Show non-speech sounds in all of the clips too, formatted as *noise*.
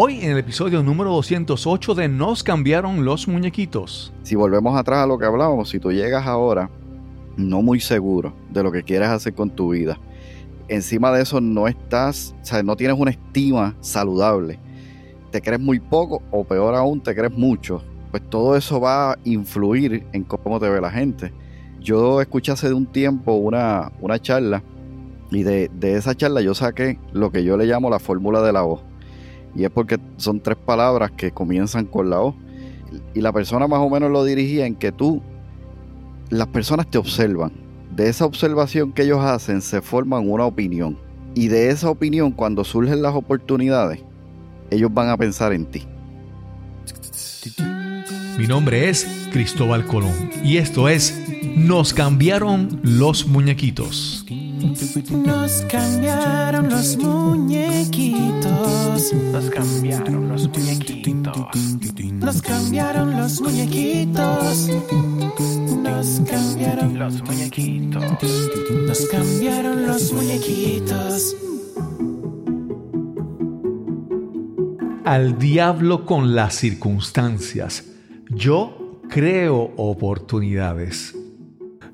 Hoy en el episodio número 208 de Nos cambiaron los muñequitos. Si volvemos atrás a lo que hablábamos, si tú llegas ahora no muy seguro de lo que quieres hacer con tu vida, encima de eso no estás, o sea, no tienes una estima saludable, te crees muy poco o peor aún, te crees mucho, pues todo eso va a influir en cómo te ve la gente. Yo escuché hace un tiempo una, una charla y de, de esa charla yo saqué lo que yo le llamo la fórmula de la O. Y es porque son tres palabras que comienzan con la O. Y la persona más o menos lo dirigía en que tú, las personas te observan. De esa observación que ellos hacen se forman una opinión. Y de esa opinión, cuando surgen las oportunidades, ellos van a pensar en ti. Mi nombre es Cristóbal Colón y esto es Nos cambiaron los muñequitos. Nos cambiaron los muñequitos. Nos cambiaron los muñequitos. Nos cambiaron los muñequitos. Nos cambiaron los muñequitos. Nos cambiaron los muñequitos. Al diablo con las circunstancias. Yo creo oportunidades.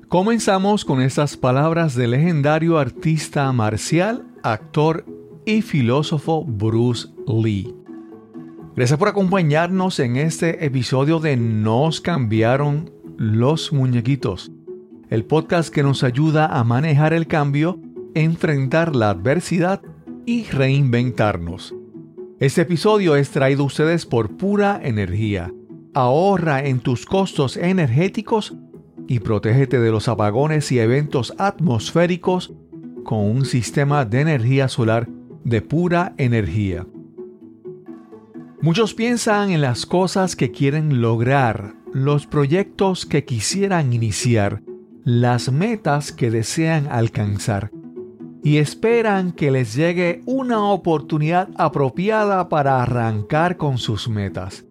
Comenzamos con estas palabras del legendario artista marcial, actor y filósofo Bruce Lee. Gracias por acompañarnos en este episodio de Nos cambiaron los muñequitos, el podcast que nos ayuda a manejar el cambio, enfrentar la adversidad y reinventarnos. Este episodio es traído a ustedes por pura energía. Ahorra en tus costos energéticos y protégete de los apagones y eventos atmosféricos con un sistema de energía solar de pura energía. Muchos piensan en las cosas que quieren lograr, los proyectos que quisieran iniciar, las metas que desean alcanzar y esperan que les llegue una oportunidad apropiada para arrancar con sus metas.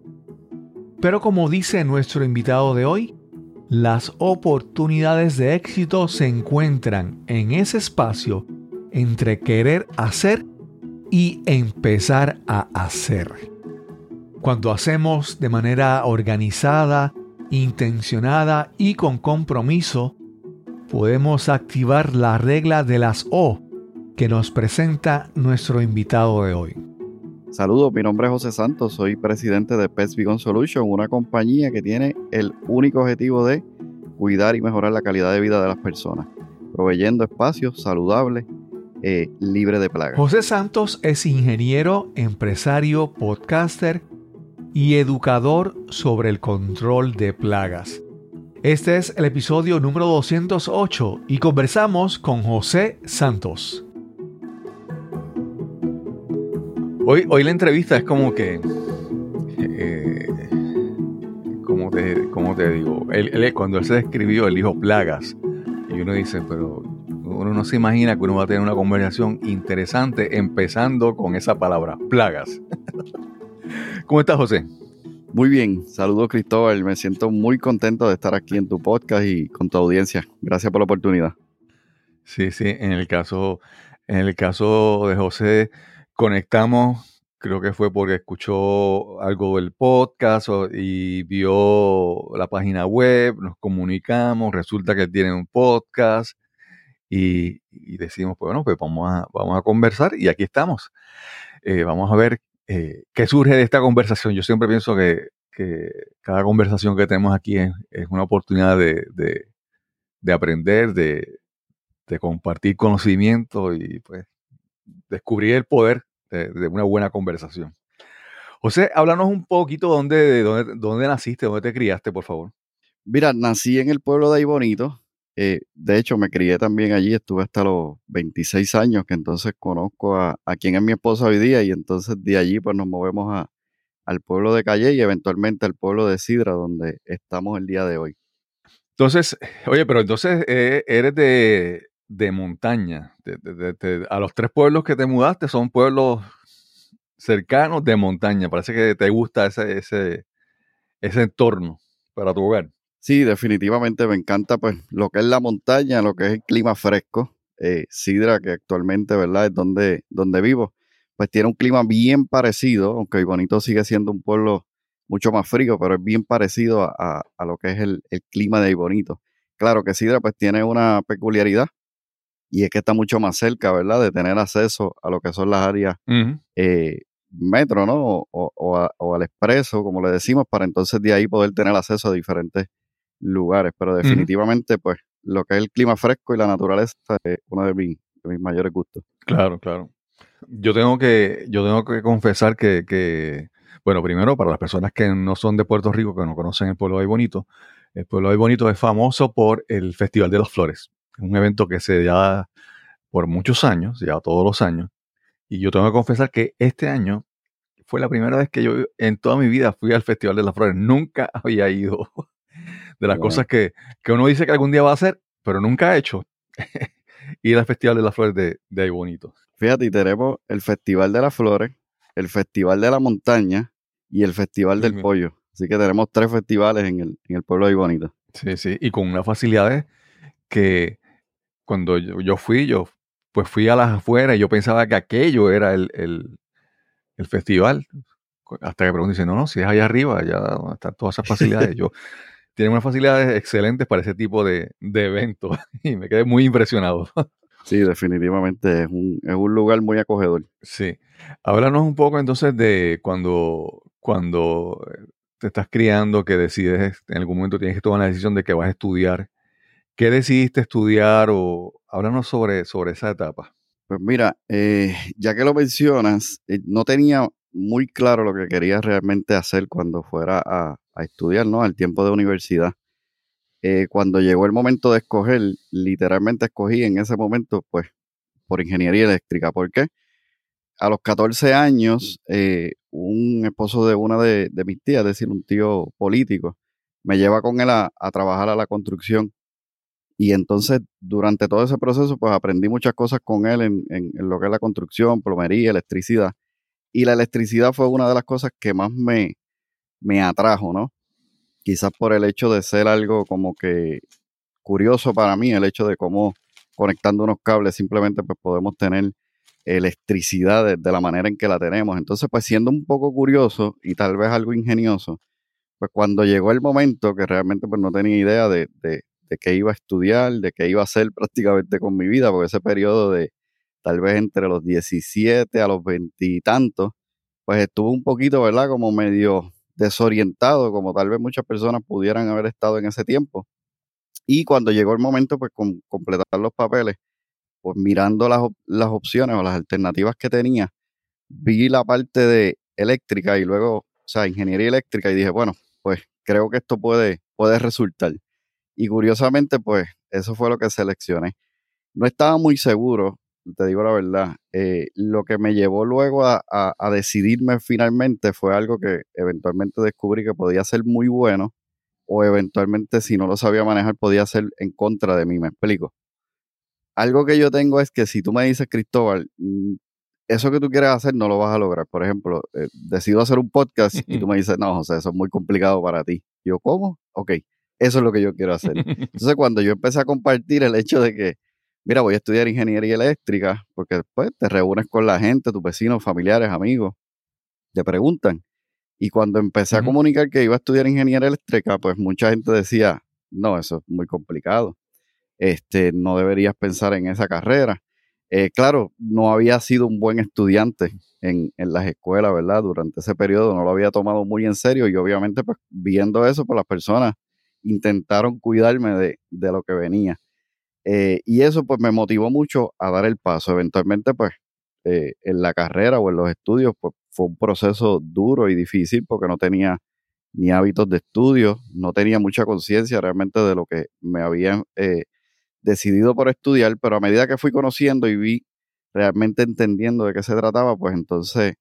Pero como dice nuestro invitado de hoy, las oportunidades de éxito se encuentran en ese espacio entre querer hacer y empezar a hacer. Cuando hacemos de manera organizada, intencionada y con compromiso, podemos activar la regla de las O que nos presenta nuestro invitado de hoy. Saludos, mi nombre es José Santos, soy presidente de Pets Vegan Solution, una compañía que tiene el único objetivo de cuidar y mejorar la calidad de vida de las personas, proveyendo espacios saludables, eh, libres de plagas. José Santos es ingeniero, empresario, podcaster y educador sobre el control de plagas. Este es el episodio número 208 y conversamos con José Santos. Hoy, hoy la entrevista es como que. Eh, como, te, como te digo, él, cuando él se describió, él dijo plagas. Y uno dice, pero uno no se imagina que uno va a tener una conversación interesante empezando con esa palabra, plagas. *laughs* ¿Cómo estás, José? Muy bien, saludos Cristóbal, me siento muy contento de estar aquí en tu podcast y con tu audiencia. Gracias por la oportunidad. Sí, sí, en el caso, en el caso de José, conectamos, creo que fue porque escuchó algo del podcast y vio la página web, nos comunicamos, resulta que tiene un podcast y, decimos, pues bueno, pues vamos a, vamos a conversar y aquí estamos. Eh, vamos a ver eh, qué surge de esta conversación. Yo siempre pienso que, cada conversación que tenemos aquí es, una oportunidad de, de aprender, de, de compartir conocimiento y pues descubrir el poder de, una buena conversación. José, háblanos un poquito dónde, de dónde, dónde naciste, dónde te criaste, por favor. Mira, nací en el pueblo de Aybonito. Eh, de hecho, me crié también allí, estuve hasta los 26 años, que entonces conozco a, a quien es mi esposa hoy día, y entonces de allí pues nos movemos a, al pueblo de Calle y eventualmente al pueblo de Sidra, donde estamos el día de hoy. Entonces, oye, pero entonces eh, eres de, de montaña. a los tres pueblos que te mudaste son pueblos cercanos de montaña. Parece que te gusta ese, ese, ese entorno para tu hogar. Sí, definitivamente me encanta pues lo que es la montaña, lo que es el clima fresco. Eh, Sidra, que actualmente, ¿verdad? Es donde, donde vivo. pues tiene un clima bien parecido, aunque Bonito sigue siendo un pueblo mucho más frío, pero es bien parecido a, lo que es el, clima de Bonito. Claro que Sidra pues tiene una peculiaridad y es que está mucho más cerca, ¿verdad? De tener acceso a lo que son las áreas eh, metro, ¿no? O, al expreso, como le decimos, para entonces de ahí poder tener acceso a diferentes lugares. Pero definitivamente, pues, lo que es el clima fresco y la naturaleza es uno de mis, de mis mayores gustos. Claro, claro. Yo tengo que, yo tengo que confesar que, bueno, primero, para las personas que no son de Puerto Rico, que no conocen el pueblo de Bonito, el pueblo de Bonito es famoso por el Festival de las Flores. Un evento que se da por muchos años, ya todos los años. Y yo tengo que confesar que este año fue la primera vez que yo en toda mi vida fui al Festival de las Flores. Nunca *laughs* había ido. De las cosas que, uno dice que algún día va a hacer, pero nunca ha hecho. *laughs* ir al Festival de las Flores de, de ahí bonito. Fíjate, y tenemos el Festival de las Flores, el Festival de la Montaña y el Festival del Pollo. Así que tenemos tres festivales en el, en el pueblo de ahí bonito. Sí, sí, y con unas facilidades que cuando yo, fui, yo pues fui a las afueras y yo pensaba que aquello era el, el festival. Hasta que pregunté, dice, no, no, si es allá arriba, allá están todas esas facilidades. *laughs* Yo, tienen unas facilidades excelentes para ese tipo de, de eventos *laughs* y me quedé muy impresionado. Sí, definitivamente es un, es un lugar muy acogedor. Sí. Háblanos un poco entonces de cuando, cuando te estás criando, que decides, en algún momento tienes que tomar la decisión de que vas a estudiar. ¿Qué decidiste estudiar o háblanos sobre, sobre esa etapa? Pues mira, eh, ya que lo mencionas, eh, no tenía muy claro lo que quería realmente hacer cuando fuera a, estudiar, ¿no? Al tiempo de universidad. Eh, cuando llegó el momento de escoger, literalmente escogí en ese momento, pues, por ingeniería eléctrica. ¿Por qué? A los 14 años, un esposo de una de, mis tías, es decir, un tío político, me lleva con él a trabajar a la construcción y entonces, durante todo ese proceso, pues aprendí muchas cosas con él en, lo que es la construcción, plomería, electricidad. Y la electricidad fue una de las cosas que más me, me atrajo, ¿no? Quizás por el hecho de ser algo como que curioso para mí, el hecho de cómo conectando unos cables simplemente pues podemos tener electricidad de, la manera en que la tenemos. Entonces, pues siendo un poco curioso y tal vez algo ingenioso, pues cuando llegó el momento que realmente pues no tenía idea de, de qué iba a estudiar, de qué iba a hacer *laughs* prácticamente con mi vida, porque ese periodo de tal vez entre los 17 a los 20 y tantos, pues estuve un poquito, ¿verdad? Como medio desorientado, como tal vez muchas personas pudieran haber estado en ese tiempo. Y cuando llegó el momento, pues con completar los papeles, pues mirando las, las opciones o las alternativas que tenía, vi la parte de eléctrica y luego, o sea, ingeniería eléctrica y dije, bueno, pues creo que esto puede, puede resultar. Y curiosamente, pues eso fue lo que seleccioné. No estaba muy seguro, te digo la verdad. Eh, lo que me llevó luego a, decidirme finalmente fue algo que eventualmente descubrí que podía ser muy bueno o eventualmente si no lo sabía manejar podía ser en contra de mí, me explico. Algo que yo tengo es que si tú me dices, Cristóbal, mm, eso que tú quieres hacer no lo vas a lograr. Por ejemplo, eh, decido hacer un podcast y tú *laughs* me dices, no, José, eso es muy complicado para ti. Yo, ¿cómo? Ok, eso es lo que yo quiero hacer. *laughs* Entonces, cuando yo empecé a compartir el hecho de que, mira, voy a estudiar ingeniería eléctrica, porque después te reúnes con la gente, tus vecinos, familiares, amigos, te preguntan. Y cuando empecé a comunicar que iba a estudiar ingeniería eléctrica, pues mucha gente decía, no, eso es muy complicado. Este, no deberías pensar en esa carrera. Eh, claro, no había sido un buen estudiante en, en, las escuelas, ¿verdad? Durante ese periodo no lo había tomado muy en serio y obviamente pues viendo eso, pues las personas intentaron cuidarme de, lo que venía. Eh, y eso pues me motivó mucho a dar el paso. Eventualmente pues eh, en la carrera o en los estudios pues fue un proceso duro y difícil porque no tenía ni hábitos de estudio, no tenía mucha conciencia realmente de lo que me había eh, decidido por estudiar, pero a medida que fui conociendo y vi realmente entendiendo de qué se trataba, pues entonces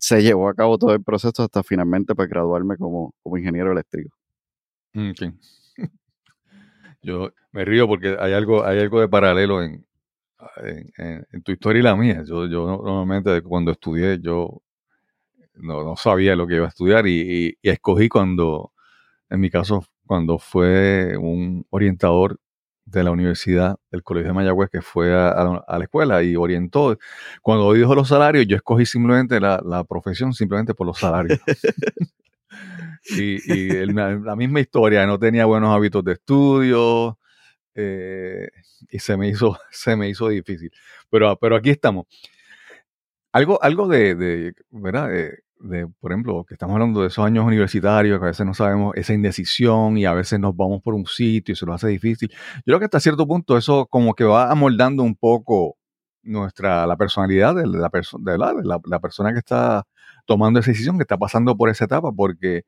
se llevó a cabo todo el proceso hasta finalmente pues graduarme como, como ingeniero eléctrico. Mm, Yo me río porque hay algo, hay algo de paralelo en, en, tu historia y la mía. Yo, yo normalmente cuando estudié, yo no, sabía lo que iba a estudiar y, escogí cuando, en mi caso, cuando fue un orientador de la universidad, del Colegio de Mayagüez, que fue a, la escuela y orientó. Cuando dijo los salarios, yo escogí simplemente la, profesión simplemente por los salarios. *laughs* y, la misma historia, no tenía buenos hábitos de estudio eh, y se me, hizo, *laughs* se me hizo difícil. Pero, pero aquí estamos. Algo, algo de, ¿verdad? de, por ejemplo, que estamos hablando de esos años universitarios, que a veces no sabemos esa indecisión y a veces nos vamos por un sitio y se nos hace difícil. Yo creo que hasta cierto punto eso como que va amoldando un poco nuestra, la personalidad de la, de la, de la, persona que está tomando esa decisión, que está pasando por esa etapa, porque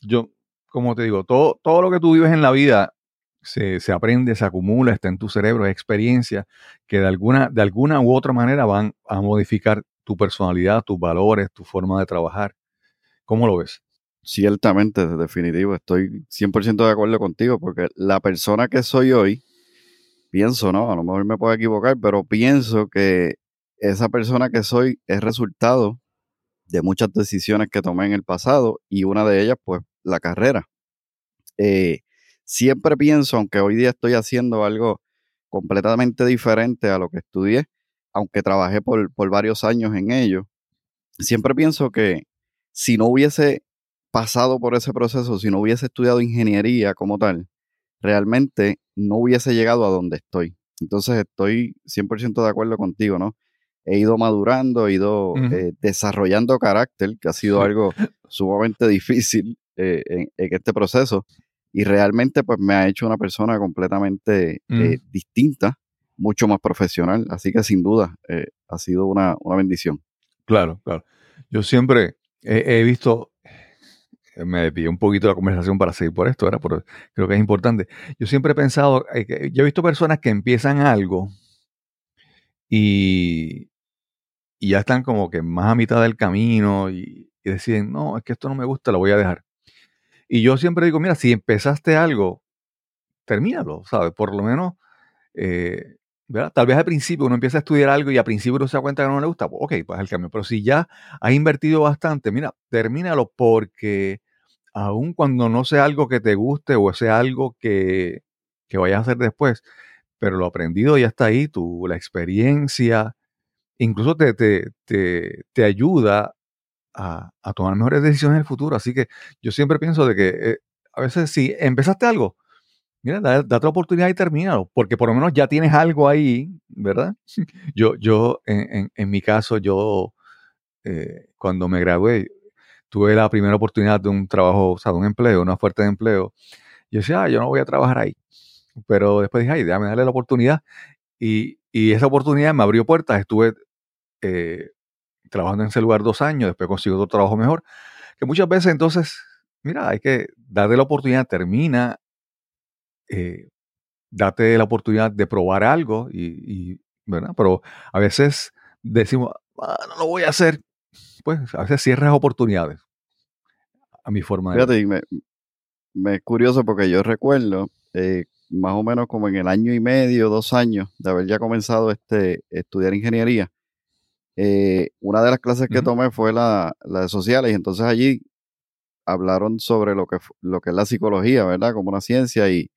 yo, como te digo, todo, todo lo que tú vives en la vida se, se, aprende, se acumula, está en tu cerebro, es experiencia que de alguna, de alguna u otra manera van a modificar tu personalidad, tus valores, tu forma de trabajar. ¿Cómo lo ves? Ciertamente, definitivo, estoy 100% de acuerdo contigo, porque la persona que soy hoy, pienso, ¿no? A lo mejor me puedo equivocar, pero pienso que esa persona que soy es resultado de muchas decisiones que tomé en el pasado y una de ellas, pues, la carrera. Eh, siempre pienso, aunque hoy día estoy haciendo algo completamente diferente a lo que estudié, aunque trabajé por, varios años en ello, siempre pienso que si no hubiese pasado por ese proceso, si no hubiese estudiado ingeniería como tal, realmente no hubiese llegado a donde estoy. Entonces estoy 100% de acuerdo contigo, ¿no? He ido madurando, he ido eh, desarrollando carácter, que ha sido algo sumamente *laughs* difícil eh, en, este proceso, y realmente pues me ha hecho una persona completamente eh, distinta mucho más profesional. Así que sin duda ha sido una, bendición. Claro, claro. Yo siempre he, visto, me pidió un poquito la conversación para seguir por esto, ¿verdad? Pero creo que es importante. Yo siempre he pensado, yo he visto personas que empiezan algo y, y ya están como que más a mitad del camino y, deciden, no, es que esto no me gusta, lo voy a dejar. Y yo siempre digo, mira, si empezaste algo, termínalo, ¿sabes? Por lo menos Tal vez al principio uno empieza a estudiar algo y al principio uno se da cuenta que no le gusta, pues, ok, pues el cambio. Pero si ya has invertido bastante, mira, termínalo porque aun cuando no sea algo que te guste o sea algo que, que vayas a hacer después, pero lo aprendido ya está ahí, tu, la experiencia, incluso te, te, te, ayuda a, tomar mejores decisiones en el futuro. Así que yo siempre pienso de que eh, a veces si empezaste algo, mira, date la oportunidad y termínalo, porque por lo menos ya tienes algo ahí, ¿verdad? *laughs* Yo, yo en, en, mi caso, yo eh, cuando me gradué, tuve la primera oportunidad de un trabajo, o sea, de un empleo, una oferta de empleo. Yo decía, ah, yo no voy a trabajar ahí. Pero después dije, ay, déjame darle la oportunidad. Y, y esa oportunidad me abrió puertas. Estuve eh, trabajando en ese lugar dos años, después consigo otro trabajo mejor. Que muchas veces entonces, mira, hay que darle la oportunidad, termina, eh, date la oportunidad de probar algo y, ¿verdad? Pero a veces decimos, ah, no lo voy a hacer. Pues a veces cierras oportunidades. A mi forma de Fíjate, es curioso porque yo recuerdo eh, más o menos como en el año y medio, dos años de haber ya comenzado este estudiar ingeniería. Eh, una de las clases que tomé fue la, la, de sociales y entonces allí hablaron sobre lo que, lo que es la psicología, ¿verdad? Como una ciencia y,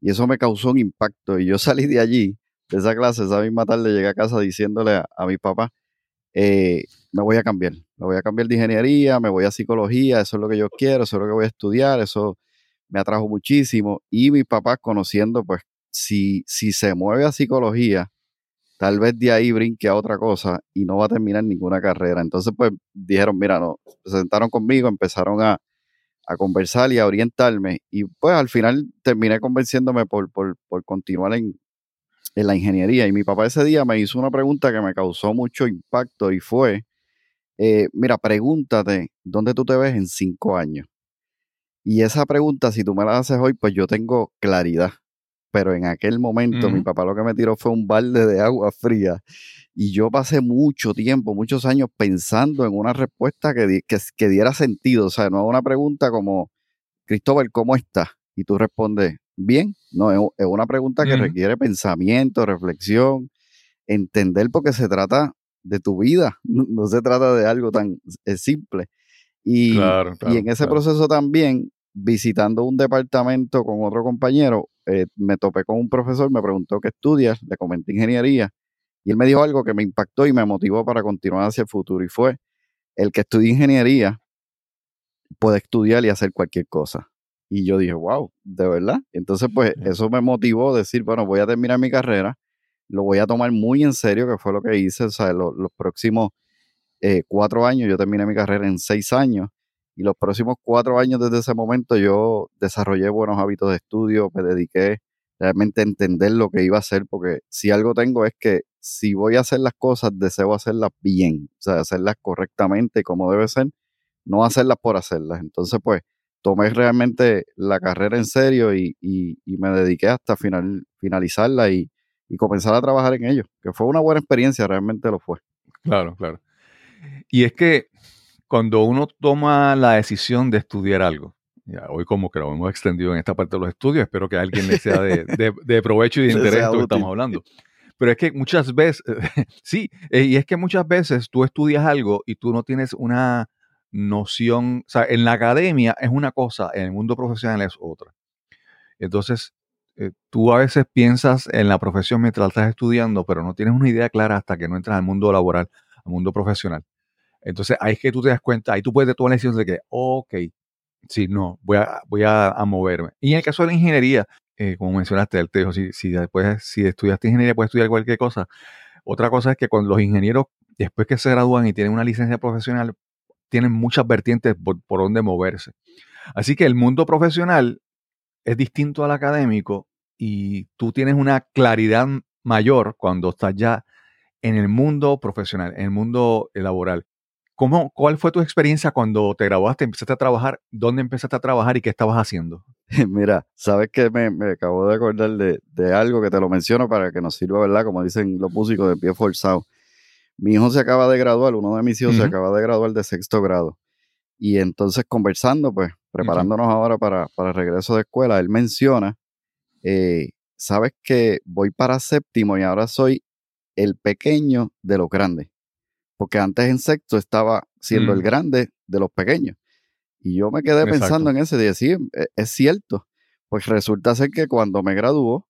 y eso me causó un impacto. Y yo *laughs* salí de allí, de esa clase, esa misma tarde llegué a casa diciéndole a, mi papá, eh, me voy a cambiar, me voy a cambiar de ingeniería, me voy a psicología, eso es lo que yo quiero, eso es lo que voy a estudiar, eso me atrajo muchísimo. Y mi papá conociendo, pues, si, si se mueve a psicología, tal vez de ahí brinque a otra cosa y no va a terminar ninguna carrera. Entonces, pues, dijeron, mira, no, se sentaron conmigo, empezaron a, a conversar y a orientarme. Y pues al final terminé convenciéndome por, por, continuar en, la ingeniería. Y mi papá ese día me hizo una pregunta que me causó mucho impacto y fue, eh, mira, pregúntate, ¿dónde tú te ves en cinco años? Y esa pregunta, si tú me la haces hoy, pues yo tengo claridad. Pero en aquel momento mi papá lo que me tiró fue un balde de agua fría y yo pasé mucho tiempo, muchos años pensando en una respuesta que, que, diera sentido. O sea, no una pregunta como, Cristóbal, ¿cómo estás? Y tú respondes, bien. No, es, una pregunta que requiere pensamiento, reflexión, entender porque se trata de tu vida, *laughs* no, se trata de algo tan simple. Y, y en ese proceso también, visitando un departamento con otro compañero, eh, me topé con un profesor, me preguntó qué estudias, le comenté ingeniería y él me dijo algo que me impactó y me motivó para continuar hacia el futuro y fue el que estudia ingeniería puede estudiar y hacer cualquier cosa. Y yo dije, wow, de verdad. Entonces, pues eso me motivó a decir, bueno, voy a terminar mi carrera, lo voy a tomar muy en serio, que fue lo que hice. O sea, los próximos eh, cuatro años, yo terminé mi carrera en seis años, y los próximos cuatro años desde ese momento yo desarrollé buenos hábitos de estudio, me dediqué realmente a entender lo que iba a hacer, porque si algo tengo es que si voy a hacer las cosas, deseo hacerlas bien, o sea, hacerlas correctamente como debe ser, no hacerlas por hacerlas. Entonces, pues, tomé realmente la carrera en serio y, me dediqué hasta final, finalizarla y, y comenzar a trabajar en ello, que fue una buena experiencia, realmente lo fue. Claro, claro. Y es que cuando uno toma la decisión de estudiar algo, ya, hoy como que lo hemos extendido en esta parte de los estudios, espero que a alguien le sea *laughs* de, de, provecho y de interés lo que estamos hablando. Pero es que muchas veces, *laughs* sí, eh, y es que muchas veces tú estudias algo y tú no tienes una noción, o sea, en la academia es una cosa, en el mundo profesional es otra. Entonces, eh, tú a veces piensas en la profesión mientras estás estudiando, pero no tienes una idea clara hasta que no entras al mundo laboral, al mundo profesional. Entonces, ahí es que tú te das cuenta, ahí tú puedes tomar la decisión de que, ok, sí, no, voy a, voy a, moverme. Y en el caso de la ingeniería, eh, como mencionaste, el tejo, si, si después, si estudiaste ingeniería, puedes estudiar cualquier cosa. Otra cosa es que cuando los ingenieros, después que se gradúan y tienen una licencia profesional, tienen muchas vertientes por, por donde moverse. Así que el mundo profesional es distinto al académico y tú tienes una claridad mayor cuando estás ya en el mundo profesional, en el mundo laboral. ¿Cómo, ¿Cuál fue tu experiencia cuando te graduaste, empezaste a trabajar? ¿Dónde empezaste a trabajar y qué estabas haciendo? *laughs* Mira, sabes que me, acabo de acordar de, algo que te lo menciono para que nos sirva, ¿verdad? Como dicen los músicos de pie forzado. Mi hijo se acaba de graduar, uno de mis hijos se acaba de graduar de sexto grado. Y entonces conversando, pues, preparándonos ahora para, para el regreso de escuela, él menciona, eh, sabes que voy para séptimo y ahora soy el pequeño de los grandes porque antes en sexto estaba siendo el mm. grande de los pequeños. Y yo me quedé pensando en eso y dije, sí, e, es cierto. Pues resulta ser que cuando me graduó,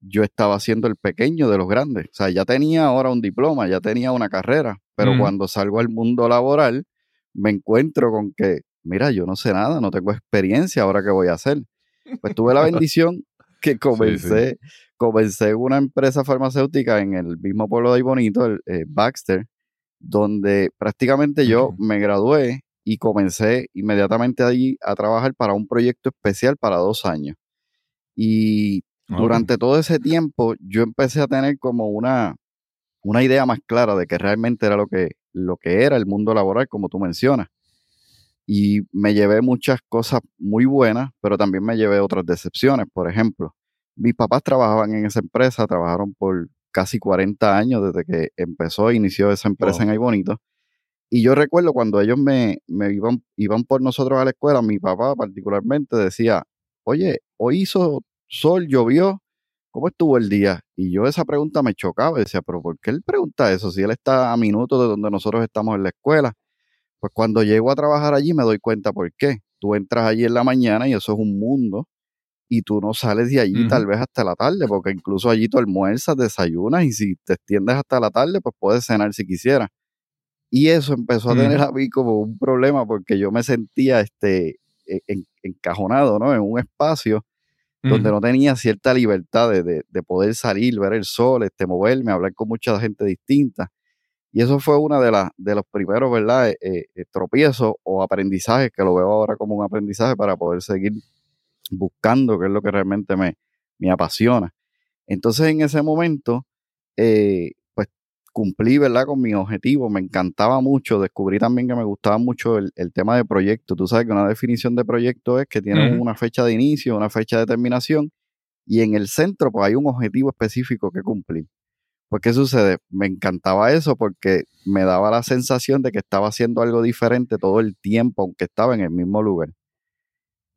yo estaba siendo el pequeño de los grandes. O sea, ya tenía ahora un diploma, ya tenía una carrera, pero mm. cuando salgo al mundo laboral, me encuentro con que, mira, yo no sé nada, no tengo experiencia, ahora qué voy a hacer. Pues tuve la bendición que *laughs* comencé, comencé una empresa farmacéutica en el mismo pueblo de ahí bonito, el, eh, Baxter, donde prácticamente yo me gradué y comencé inmediatamente allí a trabajar para un proyecto especial para dos años. Y durante todo ese tiempo yo empecé a tener como una, una idea más clara de que realmente era lo que, lo que era el mundo laboral, como tú mencionas. Y me llevé muchas cosas muy buenas, pero también me llevé otras decepciones. Por ejemplo, mis papás trabajaban en esa empresa, trabajaron por casi 40 años desde que empezó e inició esa empresa en Ay Bonito. Y yo recuerdo cuando ellos me, me iban, iban por nosotros a la escuela, mi papá particularmente decía, oye, hoy hizo sol, llovió, ¿cómo estuvo el día? Y yo esa pregunta me chocaba, decía, pero ¿por qué él pregunta eso si él está a minutos de donde nosotros estamos en la escuela? Pues cuando llego a trabajar allí me doy cuenta por qué. Tú entras allí en la mañana y eso es un mundo y tú no sales de allí tal vez hasta la tarde, porque incluso allí tú almuerzas, desayunas y si te extiendes hasta la tarde, pues puedes cenar si quisieras. Y eso empezó a tener a mí como un problema porque yo me sentía este, e, encajonado ¿no? en un espacio donde no tenía cierta libertad de, poder salir, ver el sol, este, moverme, hablar con mucha gente distinta. Y eso fue uno de, las de los primeros, ¿verdad? Eh, eh, tropiezos o aprendizajes, que lo veo ahora como un aprendizaje para poder seguir buscando qué es lo que realmente me, me apasiona. Entonces en ese momento, eh, pues cumplí, ¿verdad? Con mi objetivo, me encantaba mucho, descubrí también que me gustaba mucho el, tema de proyecto. Tú sabes que una definición de proyecto es que tiene una fecha de inicio, una fecha de terminación, y en el centro pues hay un objetivo específico que cumplir. Pues, ¿qué sucede? Me encantaba eso porque me daba la sensación de que estaba haciendo algo diferente todo el tiempo, aunque estaba en el mismo lugar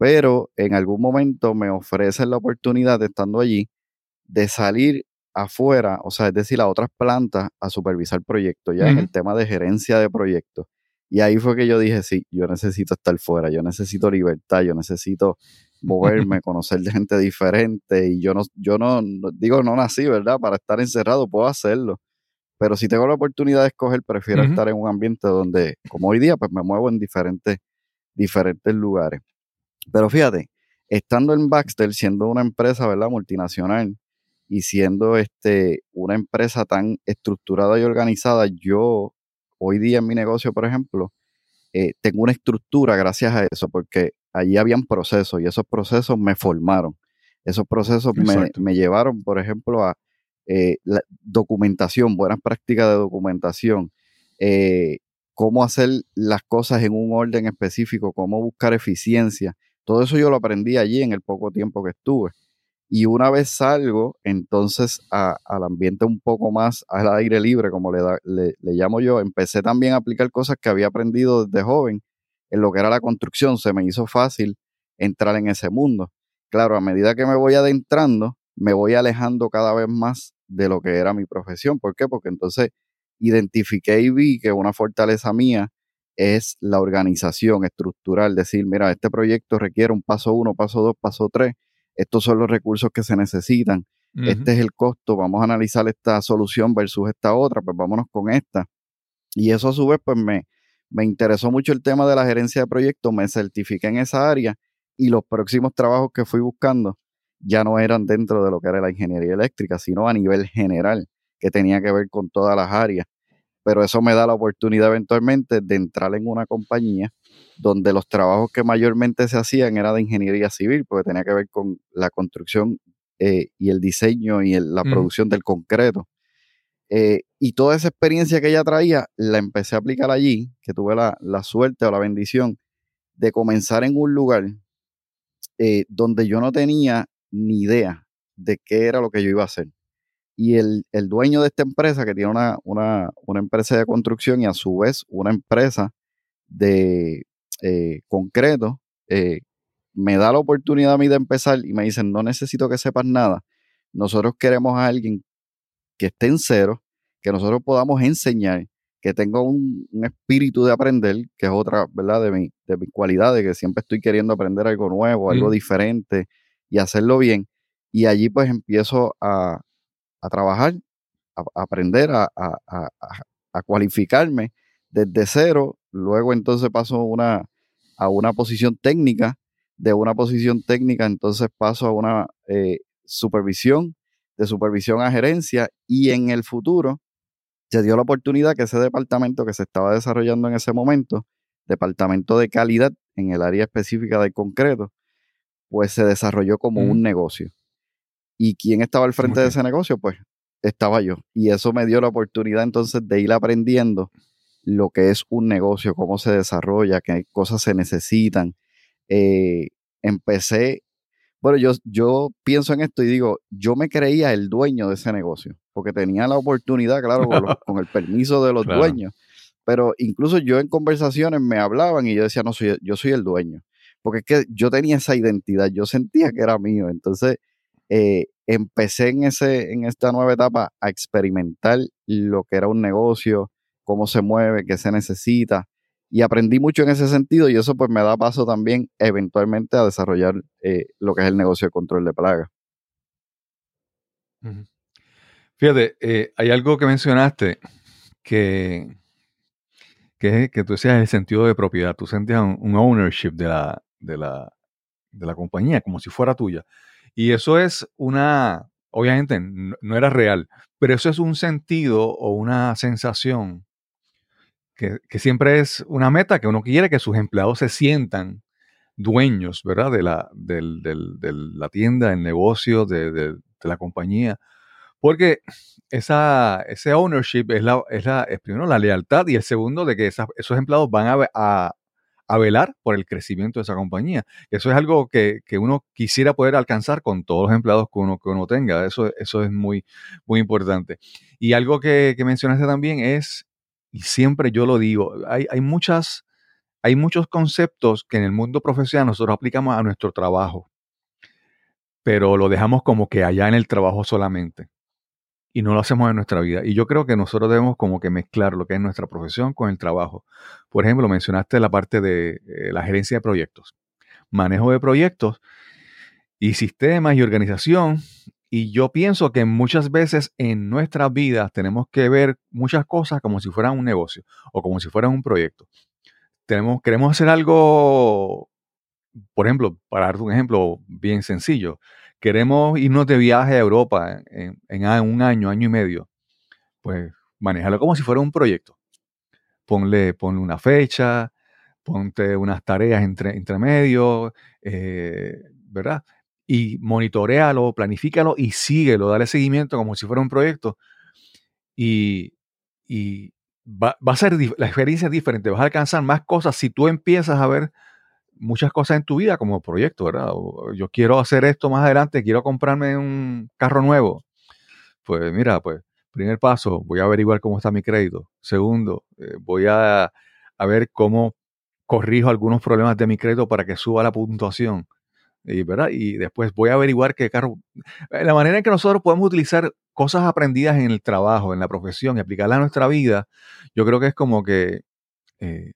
pero en algún momento me ofrecen la oportunidad, estando allí, de salir afuera, o sea, es decir, a otras plantas a supervisar proyectos, ya es el tema de gerencia de proyectos. Y ahí fue que yo dije, sí, yo necesito estar fuera, yo necesito libertad, yo necesito *laughs* moverme, conocer gente diferente y yo no, yo no, digo, no nací, ¿verdad? Para estar encerrado, puedo hacerlo. Pero si tengo la oportunidad de escoger, prefiero estar en un ambiente donde, como hoy día, pues me muevo en diferentes, diferentes lugares. Pero fíjate, estando en Baxter, siendo una empresa, ¿verdad? Multinacional y siendo este, una empresa tan estructurada y organizada, yo hoy día en mi negocio, por ejemplo, eh, tengo una estructura gracias a eso, porque allí habían procesos y esos procesos me formaron. Esos procesos me, llevaron, por ejemplo, a eh, la documentación, buenas prácticas de documentación, eh, cómo hacer las cosas en un orden específico, cómo buscar eficiencia. Todo eso yo lo aprendí allí en el poco tiempo que estuve. Y una vez salgo, entonces al ambiente un poco más al aire libre, como le, le, llamo yo, empecé también a aplicar cosas que había aprendido desde joven en lo que era la construcción. Se me hizo fácil entrar en ese mundo. Claro, a medida que me voy adentrando, me voy alejando cada vez más de lo que era mi profesión. ¿Por qué? Porque entonces identifiqué y vi que una fortaleza mía es la organización estructural, decir, mira, este proyecto requiere un paso uno, paso dos, paso tres estos son los recursos que se necesitan, este es el costo, vamos a analizar esta solución versus esta otra, pues vámonos con esta. Y eso a su vez, pues me, me interesó mucho el tema de la gerencia de proyectos, me certifiqué en esa área y los próximos trabajos que fui buscando ya no eran dentro de lo que era la ingeniería eléctrica, sino a nivel general, que tenía que ver con todas las áreas. Pero eso me da la oportunidad eventualmente de entrar en una compañía donde los trabajos que mayormente se hacían era de ingeniería civil, porque tenía que ver con la construcción eh, y el diseño y la producción del concreto. Eh, y toda esa experiencia que ella traía, la empecé a aplicar allí, que tuve la, suerte o la bendición de comenzar en un lugar eh, donde yo no tenía ni idea de qué era lo que yo iba a hacer. Y el, dueño de esta empresa, que tiene una, una, una empresa de construcción y a su vez una empresa de eh, concreto, eh, me da la oportunidad a mí de empezar y me dicen, no necesito que sepas nada. Nosotros queremos a alguien que esté en cero, que nosotros podamos enseñar, que tenga un, espíritu de aprender, que es otra, ¿verdad? De mi, de mi cualidad, de que siempre estoy queriendo aprender algo nuevo, algo mm. diferente y hacerlo bien. Y allí pues empiezo a, trabajar, a, aprender, a, a, cualificarme desde cero. Luego entonces paso una, a una posición técnica, de una posición técnica entonces paso a una eh, supervisión, de supervisión a gerencia y en el futuro se dio la oportunidad que ese departamento que se estaba desarrollando en ese momento, departamento de calidad en el área específica del concreto, pues se desarrolló como un negocio. ¿Y quién estaba al frente de ese negocio? Pues estaba yo. Y eso me dio la oportunidad entonces de ir aprendiendo lo que es un negocio, cómo se desarrolla, qué cosas se necesitan. Eh, empecé, bueno, yo, yo pienso en esto y digo, yo me creía el dueño de ese negocio, porque tenía la oportunidad, claro, con, *laughs* el permiso de los dueños, pero incluso yo en conversaciones me hablaban y yo decía, no, soy, yo soy el dueño, porque es que yo tenía esa identidad, yo sentía que era mío, entonces eh, empecé en, ese, en esta nueva etapa a experimentar lo que era un negocio, cómo se mueve, qué se necesita. Y aprendí mucho en ese sentido y eso pues me da paso también eventualmente a desarrollar eh, lo que es el negocio de control de plagas. Fíjate, eh, hay algo que mencionaste que, que, que tú decías el sentido de propiedad. Tú sentías un, ownership de la, de, la, de la compañía, como si fuera tuya. Y eso es una, obviamente no, era real, pero eso es un sentido o una sensación que, siempre es una meta que uno quiere que sus empleados se sientan dueños, ¿verdad? De la, de la tienda, del negocio, de, la compañía. Porque esa, ese ownership es, la, es, la, primero la lealtad y el segundo de que esos empleados van a, a, velar por el crecimiento de esa compañía. Eso es algo que, uno quisiera poder alcanzar con todos los empleados que uno, que uno tenga. Eso, eso es muy, muy importante. Y algo que, que mencionaste también es y siempre yo lo digo, hay, muchas, hay muchos conceptos que en el mundo profesional nosotros aplicamos a nuestro trabajo, pero lo dejamos como que allá en el trabajo solamente y no lo hacemos en nuestra vida. Y yo creo que nosotros debemos como que mezclar lo que es nuestra profesión con el trabajo. Por ejemplo, mencionaste la parte de eh, la gerencia de proyectos, manejo de proyectos. y sistemas y organización. Y yo pienso que muchas veces en nuestras vidas tenemos que ver muchas cosas como si fueran un negocio o como si fueran un proyecto. Tenemos, queremos hacer algo, por ejemplo, para darte un ejemplo bien sencillo, queremos irnos de viaje a Europa en, un año, año y medio. Pues manejarlo como si fuera un proyecto. Ponle, ponle una fecha, ponte unas tareas entre, entre medio, eh, ¿verdad? y monitorealo, planifícalo y síguelo, dale seguimiento como si fuera un proyecto. Y, va, a ser la experiencia es diferente, vas a alcanzar más cosas si tú empiezas a ver muchas cosas en tu vida como proyecto, ¿verdad? yo quiero hacer esto más adelante, quiero comprarme un carro nuevo. Pues mira, pues primer paso, voy a averiguar cómo está mi crédito. Segundo, eh, voy a, ver cómo corrijo algunos problemas de mi crédito para que suba la puntuación. Y, ¿verdad? y después voy a averiguar qué carro. Eh, la manera en que nosotros podemos utilizar cosas aprendidas en el trabajo, en la profesión y aplicarlas a nuestra vida, yo creo que es como que eh,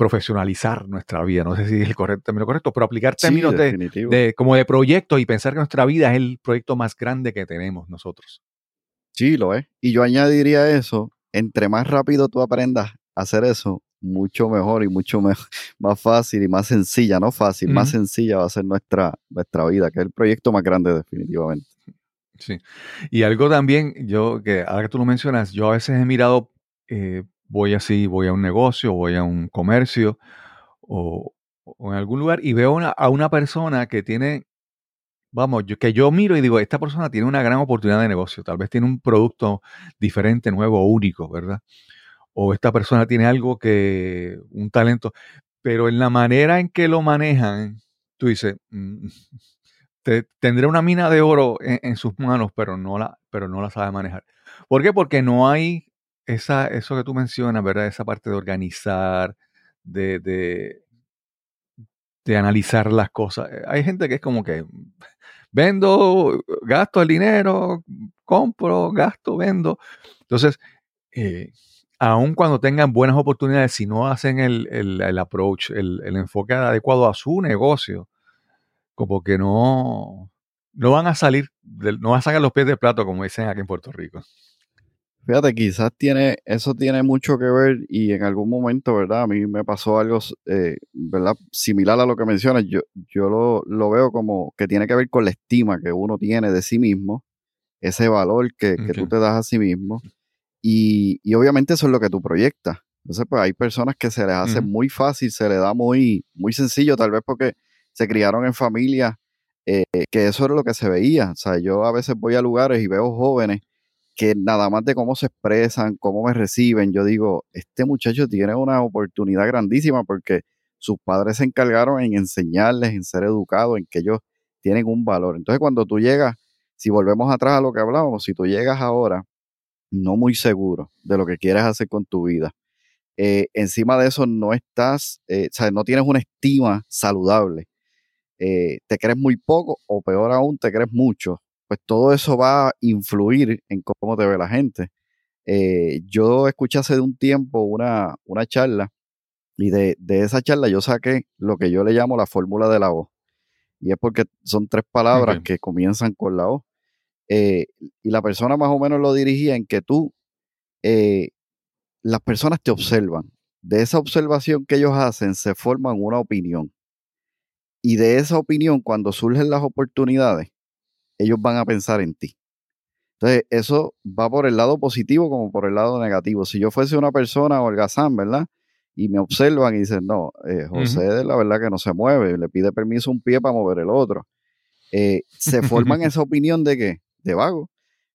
profesionalizar nuestra vida. No sé si es el correcto, término correcto, pero aplicar términos de, como de proyecto y pensar que nuestra vida es el proyecto más grande que tenemos nosotros. Sí, lo es. Y yo añadiría eso, entre más rápido tú aprendas a hacer eso, mucho mejor y mucho *laughs* más fácil y más sencilla, no fácil, más sencilla va a ser nuestra, nuestra vida, que es el proyecto más grande definitivamente. Sí. Y algo también, yo, que ahora que tú lo mencionas, yo a veces he mirado, eh, voy así, voy a un negocio, voy a un comercio o, en algún lugar y veo a una persona que tiene, vamos, que yo miro y digo, esta persona tiene una gran oportunidad de negocio, tal vez tiene un producto diferente, nuevo, único, ¿verdad? o esta persona tiene algo que, un talento, pero en la manera en que lo manejan, tú dices, mm, *laughs* tendré una mina de oro en, sus manos, pero no, la, pero no la sabe manejar. ¿Por qué? Porque no hay esa, eso que tú mencionas, ¿verdad? Esa parte de organizar, de, de, de analizar las cosas. Eh, hay gente que es como que vendo, gasto el dinero, compro, gasto, vendo. Entonces, eh, aun cuando tengan buenas oportunidades, si no hacen el, approach, el, enfoque adecuado a su negocio, como que no, no van a salir, no van a sacar los pies del plato, como dicen aquí en Puerto Rico. Fíjate, quizás tiene, eso tiene mucho que ver y en algún momento, ¿verdad? A mí me pasó algo, eh, ¿verdad? Similar a lo que mencionas. Yo, yo lo, lo, veo como que tiene que ver con la estima que uno tiene de sí mismo, ese valor que, que tú te das a sí mismo y, obviamente eso es lo que tú proyectas. Entonces, pues hay personas que se les hace muy fácil, se les da muy, muy sencillo, tal vez porque se criaron en familias eh, que eso era lo que se veía. O sea, yo a veces voy a lugares y veo jóvenes que nada más de cómo se expresan, cómo me reciben, yo digo, este muchacho tiene una oportunidad grandísima porque sus padres se encargaron en enseñarles, en ser educados, en que ellos tienen un valor. Entonces, cuando tú llegas, si volvemos atrás a lo que hablábamos, si tú llegas ahora no muy seguro de lo que quieres hacer con tu vida. Eh, encima de eso no estás, eh, o sea, no tienes una estima saludable. Eh, te crees muy poco o peor aún, te crees mucho. Pues todo eso va a influir en cómo te ve la gente. yo escuché hace de un tiempo una, una charla y de, esa charla yo saqué lo que yo le llamo la fórmula de la voz. Y es porque son tres palabras que comienzan con la O. Eh, y la persona más o menos lo dirigía en que tú, eh, las personas te observan. De esa observación que ellos hacen se forman una opinión. Y de esa opinión, cuando surgen las oportunidades, ellos van a pensar en ti. Entonces, eso va por el lado positivo como por el lado negativo. Si yo fuese una persona holgazán, ¿verdad? Y me observan y dicen, no, eh, José, la verdad que no se mueve, le pide permiso un pie para mover el otro. se forman esa opinión de que de vago.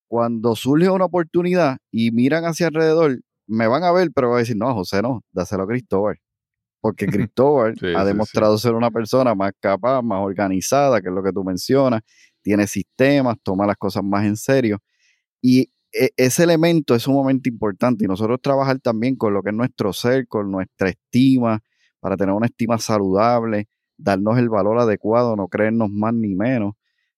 Cuando surge una oportunidad y miran hacia alrededor, me van a ver, pero van a decir, no, José no, dáselo a Cristóbal. Porque *laughs* Cristóbal ha demostrado ser una persona más capaz, más organizada, que es lo que tú mencionas, tiene sistemas, toma las cosas más en serio. Y e, ese elemento es un momento importante y nosotros trabajar también con lo que es nuestro ser, con nuestra estima, para tener una estima saludable, darnos el valor adecuado, no creernos más ni menos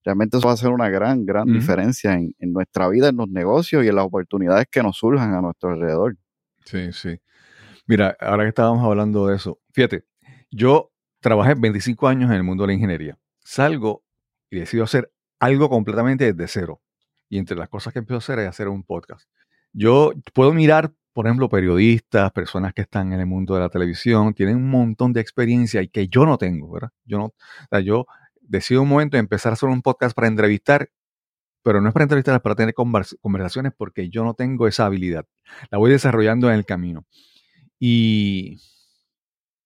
realmente eso va a hacer una gran, gran diferencia en, nuestra vida, en los negocios y en las oportunidades que nos surjan a nuestro alrededor. Sí, sí. Mira, ahora que estábamos hablando de eso, fíjate, yo trabajé 25 años en el mundo de la ingeniería. Salgo y decido hacer algo completamente desde cero. Y entre las cosas que empiezo a hacer es hacer un podcast. Yo puedo mirar, por ejemplo, periodistas, personas que están en el mundo de la televisión, tienen un montón de experiencia y que yo no tengo, ¿verdad? Yo no, yo decido un momento empezar a hacer un podcast para entrevistar, pero no es para entrevistar, es para tener convers- conversaciones porque yo no tengo esa habilidad. La voy desarrollando en el camino. Y,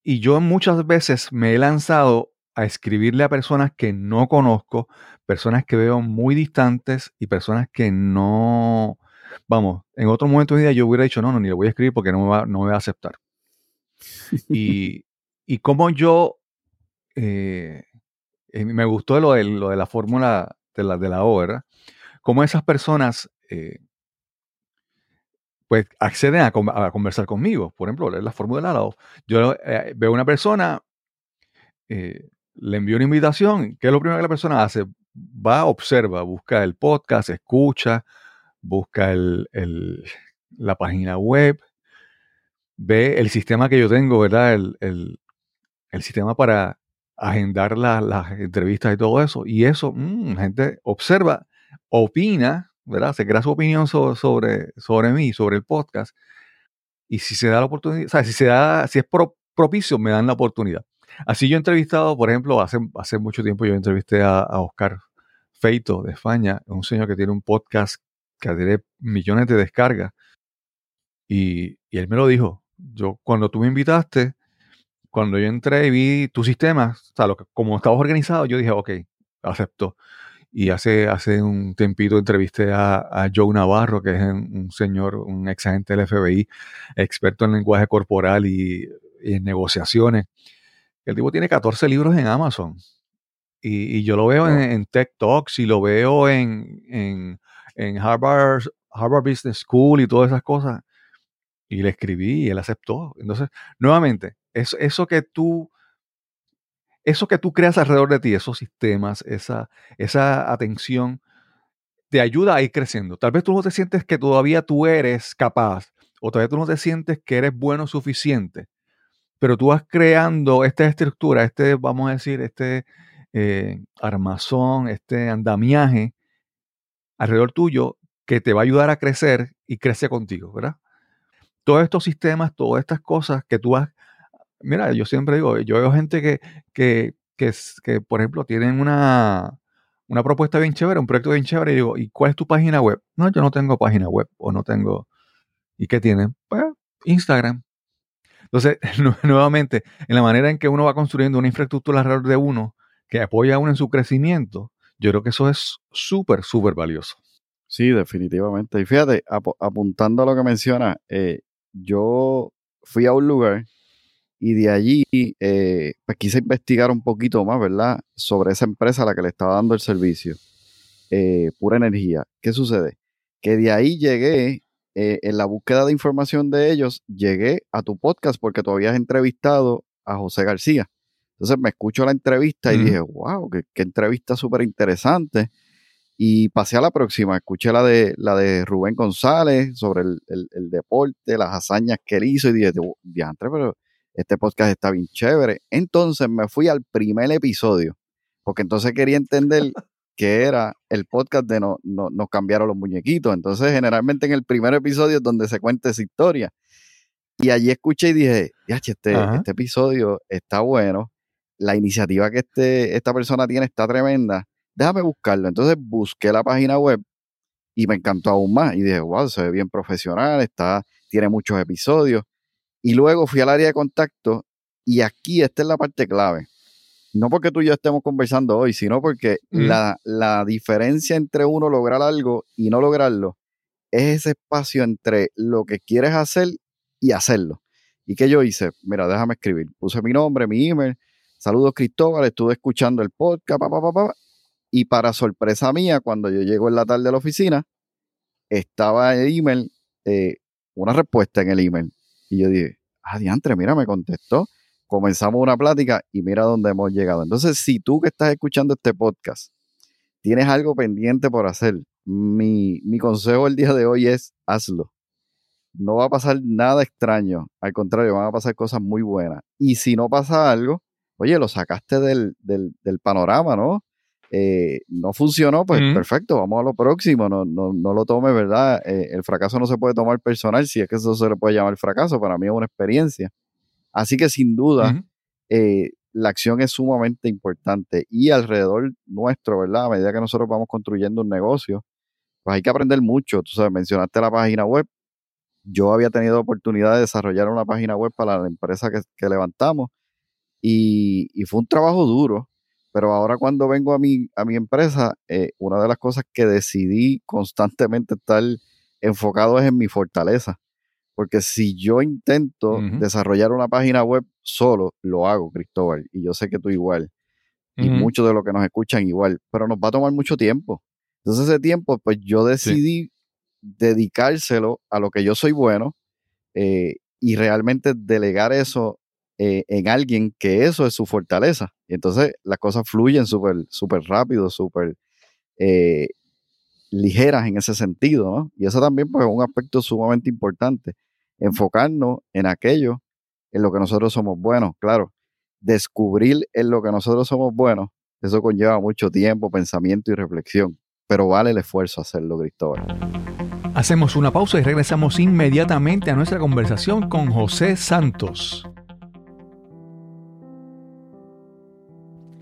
y yo muchas veces me he lanzado a escribirle a personas que no conozco, personas que veo muy distantes y personas que no, vamos, en otro momento de mi vida yo hubiera dicho, no, no, ni le voy a escribir porque no me va, no me va a aceptar. *laughs* Y, y como yo, eh, eh, me gustó lo de, lo de la fórmula de la, de la O, ¿verdad? Cómo esas personas, eh, pues, acceden a, con- a conversar conmigo. Por ejemplo, la fórmula de la O. Yo eh, veo una persona, eh, le envío una invitación. ¿Qué es lo primero que la persona hace? Va, observa, busca el podcast, escucha, busca el- el- la página web, ve el sistema que yo tengo, ¿verdad? El, el- el sistema para agendar la- las entrevistas y todo eso. Y eso, mm, la gente observa, opina, ¿verdad? Se crea su opinión so- sobre, sobre mí, sobre el podcast. Y si se da la oportunidad, o sea, si se da, si es pro- propicio, me dan la oportunidad. Así yo he entrevistado, por ejemplo, hace, hace mucho tiempo yo entrevisté a, Oscar Feito de España, un señor que tiene un podcast que tiene millones de descargas. Y, y él me lo dijo. Yo, cuando tú me invitaste, cuando yo entré y vi tu sistema, o sea, como estabas organizado, yo dije, ok, acepto. Y hace, hace un tempito entrevisté a, a Joe Navarro, que es un, señor, un ex agente del FBI, experto en lenguaje corporal y en negociaciones. El tipo tiene 14 libros en Amazon. Y, y yo lo veo en, en Tech Talks y lo veo en, en, en Harvard, Harvard Business School y todas esas cosas. Y le escribí y él aceptó. Entonces, nuevamente, eso, eso que tú, eso que tú creas alrededor de ti, esos sistemas, esa, esa atención, te ayuda a ir creciendo. Tal vez tú no te sientes que todavía tú eres capaz, o todavía tú no te sientes que eres bueno suficiente, pero tú vas creando esta estructura, este, vamos a decir, este eh, armazón, este andamiaje alrededor tuyo que te va a ayudar a crecer y crece contigo, ¿verdad? Todos estos sistemas, todas estas cosas que tú has... Mira, yo siempre digo, yo veo gente que, que, que, que, por ejemplo, tienen una, una propuesta bien chévere, un proyecto bien chévere, y digo, ¿y cuál es tu página web? No, yo no tengo página web, o no tengo... ¿Y qué tienen? Pues Instagram. Entonces, *laughs* nu- nuevamente, en la manera en que uno va construyendo una infraestructura alrededor de uno que apoya a uno en su crecimiento, yo creo que eso es súper, súper valioso. Sí, definitivamente. Y fíjate, apu- apuntando a lo que menciona, eh, yo fui a un lugar y de allí eh, pues quise investigar un poquito más, ¿verdad? Sobre esa empresa a la que le estaba dando el servicio, eh, pura energía. ¿Qué sucede? Que de ahí llegué, eh, en la búsqueda de información de ellos, llegué a tu podcast porque tú habías entrevistado a José García. Entonces me escucho la entrevista y dije, wow, qué, qué entrevista súper interesante. Y pasé a la próxima, escuché la de, la de Rubén González sobre el, el- el deporte, las hazañas que él hizo y dije, diantre, pero este podcast está bien chévere. Entonces me fui al primer episodio, porque entonces quería entender qué era el podcast de no, no, Nos cambiaron los muñequitos. Entonces generalmente en el primer episodio es donde se cuenta esa historia. Y allí escuché y dije, ya, este, Ajá. este episodio está bueno, la iniciativa que este, esta persona tiene está tremenda déjame buscarlo. Entonces busqué la página web y me encantó aún más. Y dije, wow, se ve bien profesional, está, tiene muchos episodios. Y luego fui al área de contacto y aquí esta es la parte clave. No porque tú y yo estemos conversando hoy, sino porque la, la diferencia entre uno lograr algo y no lograrlo es ese espacio entre lo que quieres hacer y hacerlo. ¿Y qué yo hice? Mira, déjame escribir. Puse mi nombre, mi email. Saludos Cristóbal, estuve escuchando el podcast, pa, pa, pa, pa, y para sorpresa mía, cuando yo llego en la tarde a la oficina, estaba el email, eh, una respuesta en el email. Y yo dije, ah, diantre, mira, me contestó. Comenzamos una plática y mira dónde hemos llegado. Entonces, si tú que estás escuchando este podcast, tienes algo pendiente por hacer, mi, mi consejo el día de hoy es hazlo. No va a pasar nada extraño, al contrario, van a pasar cosas muy buenas. Y si no pasa algo, oye, lo sacaste del, del, del panorama, ¿no? eh, no funcionó, pues perfecto, vamos a lo próximo, no, no, no lo tome, ¿verdad? Eh, el fracaso no se puede tomar personal, si es que eso se le puede llamar fracaso, para mí es una experiencia. Así que sin duda, eh, la acción es sumamente importante y alrededor nuestro, ¿verdad? A medida que nosotros vamos construyendo un negocio, pues hay que aprender mucho. Tú sabes, mencionaste la página web. Yo había tenido oportunidad de desarrollar una página web para la empresa que, levantamos y, y, fue un trabajo duro pero ahora cuando vengo a mi, a mi empresa, eh, una de las cosas que decidí constantemente estar enfocado es en mi fortaleza. Porque si yo intento desarrollar una página web solo, lo hago, Cristóbal. Y yo sé que tú igual. Y muchos de los que nos escuchan igual. Pero nos va a tomar mucho tiempo. Entonces ese tiempo, pues yo decidí dedicárselo a lo que yo soy bueno eh, y realmente delegar eso eh, en alguien que eso es su fortaleza. Y entonces las cosas fluyen súper super rápido, súper eh, ligeras en ese sentido, ¿no? Y eso también pues, es un aspecto sumamente importante. Enfocarnos en aquello en lo que nosotros somos buenos. Claro, descubrir en lo que nosotros somos buenos, eso conlleva mucho tiempo, pensamiento y reflexión, pero vale el esfuerzo hacerlo, Cristóbal. Hacemos una pausa y regresamos inmediatamente a nuestra conversación con José Santos.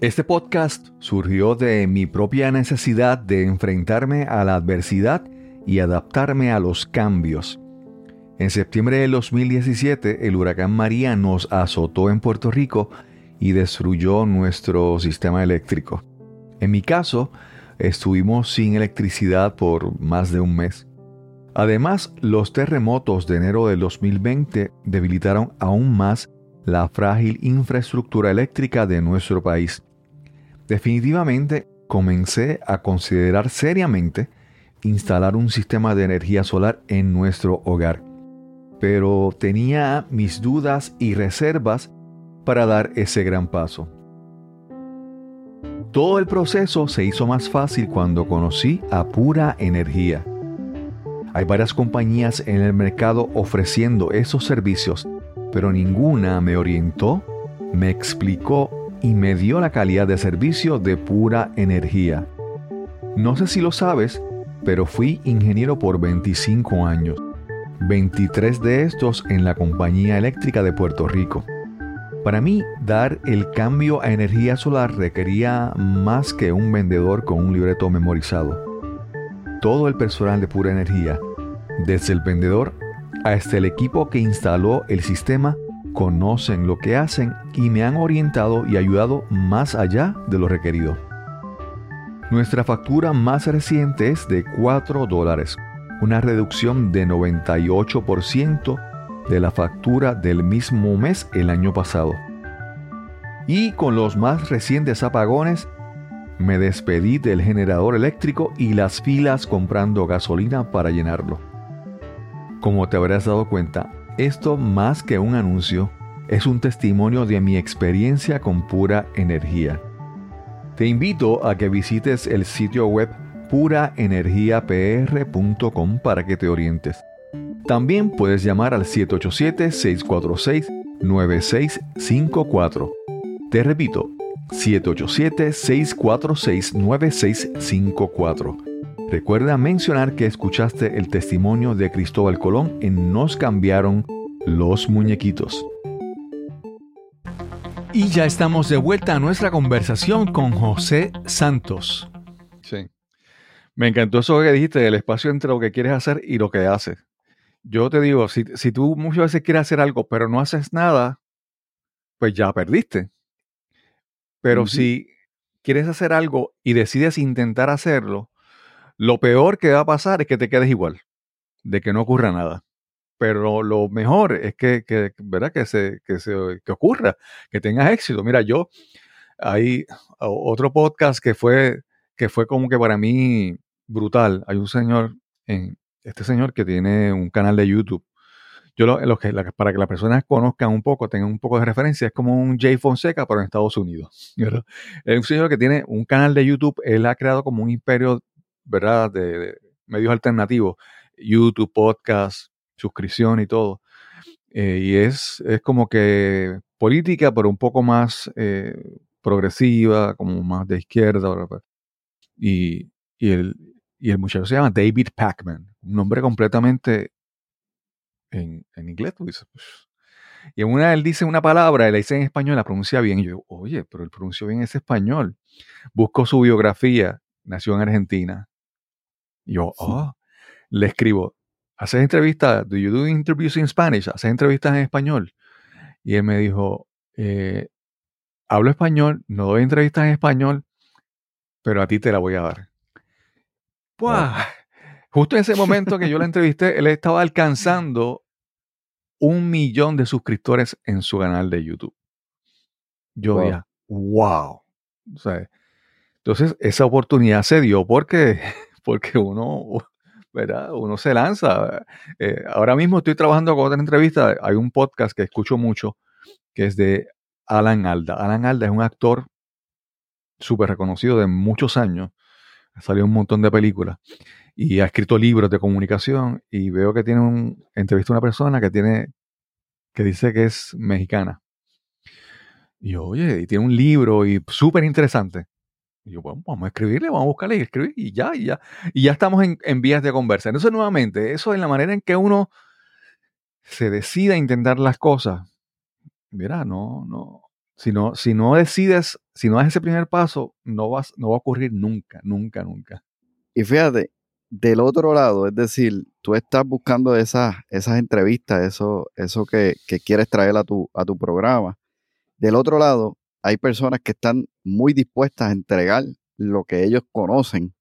Este podcast surgió de mi propia necesidad de enfrentarme a la adversidad y adaptarme a los cambios. En septiembre de 2017, el huracán María nos azotó en Puerto Rico y destruyó nuestro sistema eléctrico. En mi caso, estuvimos sin electricidad por más de un mes. Además, los terremotos de enero del 2020 debilitaron aún más la frágil infraestructura eléctrica de nuestro país. Definitivamente comencé a considerar seriamente instalar un sistema de energía solar en nuestro hogar, pero tenía mis dudas y reservas para dar ese gran paso. Todo el proceso se hizo más fácil cuando conocí a Pura Energía. Hay varias compañías en el mercado ofreciendo esos servicios, pero ninguna me orientó, me explicó y me dio la calidad de servicio de pura energía. No sé si lo sabes, pero fui ingeniero por 25 años, 23 de estos en la Compañía Eléctrica de Puerto Rico. Para mí, dar el cambio a energía solar requería más que un vendedor con un libreto memorizado. Todo el personal de pura energía, desde el vendedor hasta el equipo que instaló el sistema, conocen lo que hacen y me han orientado y ayudado más allá de lo requerido. Nuestra factura más reciente es de 4 dólares, una reducción de 98% de la factura del mismo mes el año pasado. Y con los más recientes apagones, me despedí del generador eléctrico y las filas comprando gasolina para llenarlo. Como te habrás dado cuenta, esto más que un anuncio, es un testimonio de mi experiencia con pura energía. Te invito a que visites el sitio web puraenergiapr.com para que te orientes. También puedes llamar al 787-646-9654. Te repito, 787-646-9654. Recuerda mencionar que escuchaste el testimonio de Cristóbal Colón en Nos cambiaron los muñequitos. Y ya estamos de vuelta a nuestra conversación con José Santos. Sí. Me encantó eso que dijiste, el espacio entre lo que quieres hacer y lo que haces. Yo te digo, si, tú muchas veces quieres hacer algo, pero no haces nada, pues ya perdiste. Pero si quieres hacer algo y decides intentar hacerlo, lo peor que va a pasar es que te quedes igual, de que no ocurra nada. Pero lo mejor es que, ¿verdad? Que, se, que, se, que ocurra, que tengas éxito. Mira, yo, hay otro podcast que fue, que fue como que para mí brutal. Hay un señor, en, este señor que tiene un canal de YouTube. Yo lo, que, para que las personas conozcan un poco, tengan un poco de referencia, es como un Jay Fonseca, pero en Estados Unidos. *laughs* Es un señor que tiene un canal de YouTube, él ha creado como un imperio ¿verdad? De, medios alternativos, YouTube, podcast, suscripción y todo. Eh, y es, es como que política, pero un poco más eh, progresiva, como más de izquierda. Y, y, el, y el muchacho se llama David Pacman, un nombre completamente en, en inglés, tú dices, y en una él dice una palabra, él la dice en español, la pronuncia bien. Y yo, oye, pero él pronunció bien ese español. Busco su biografía, nació en Argentina. Y yo, oh, le escribo, ¿haces entrevistas? ¿Do you do interviews in Spanish? ¿Haces entrevistas en español? Y él me dijo, eh, hablo español, no doy entrevistas en español, pero a ti te la voy a dar. Pues, *laughs* justo en ese momento que yo la entrevisté, él estaba alcanzando un millón de suscriptores en su canal de YouTube. Yo wow. wow. entonces, esa oportunidad se dio porque, porque uno, ¿verdad? Uno se lanza. Eh, ahora mismo estoy trabajando con otra entrevista. Hay un podcast que escucho mucho que es de Alan Alda. Alan Alda es un actor súper reconocido de muchos años. Ha salido un montón de películas y ha escrito libros de comunicación y veo que tiene un entrevista a una persona que tiene que dice que es mexicana. Y oye, y tiene un libro y súper interesante. Y yo, bueno, vamos a escribirle, vamos a buscarle y escribir y ya, y ya. Y ya estamos en, en vías de conversa. Entonces, nuevamente, eso es la manera en que uno se decide a intentar las cosas. Mira, no, no. Si no, si no decides, si no das ese primer paso, no, vas, no va a ocurrir nunca, nunca, nunca. Y fíjate, del otro lado, es decir, tú estás buscando esas, esas entrevistas, eso, eso que, quieres traer a tu, a tu programa. Del otro lado, hay personas que están muy dispuestas a entregar lo que ellos conocen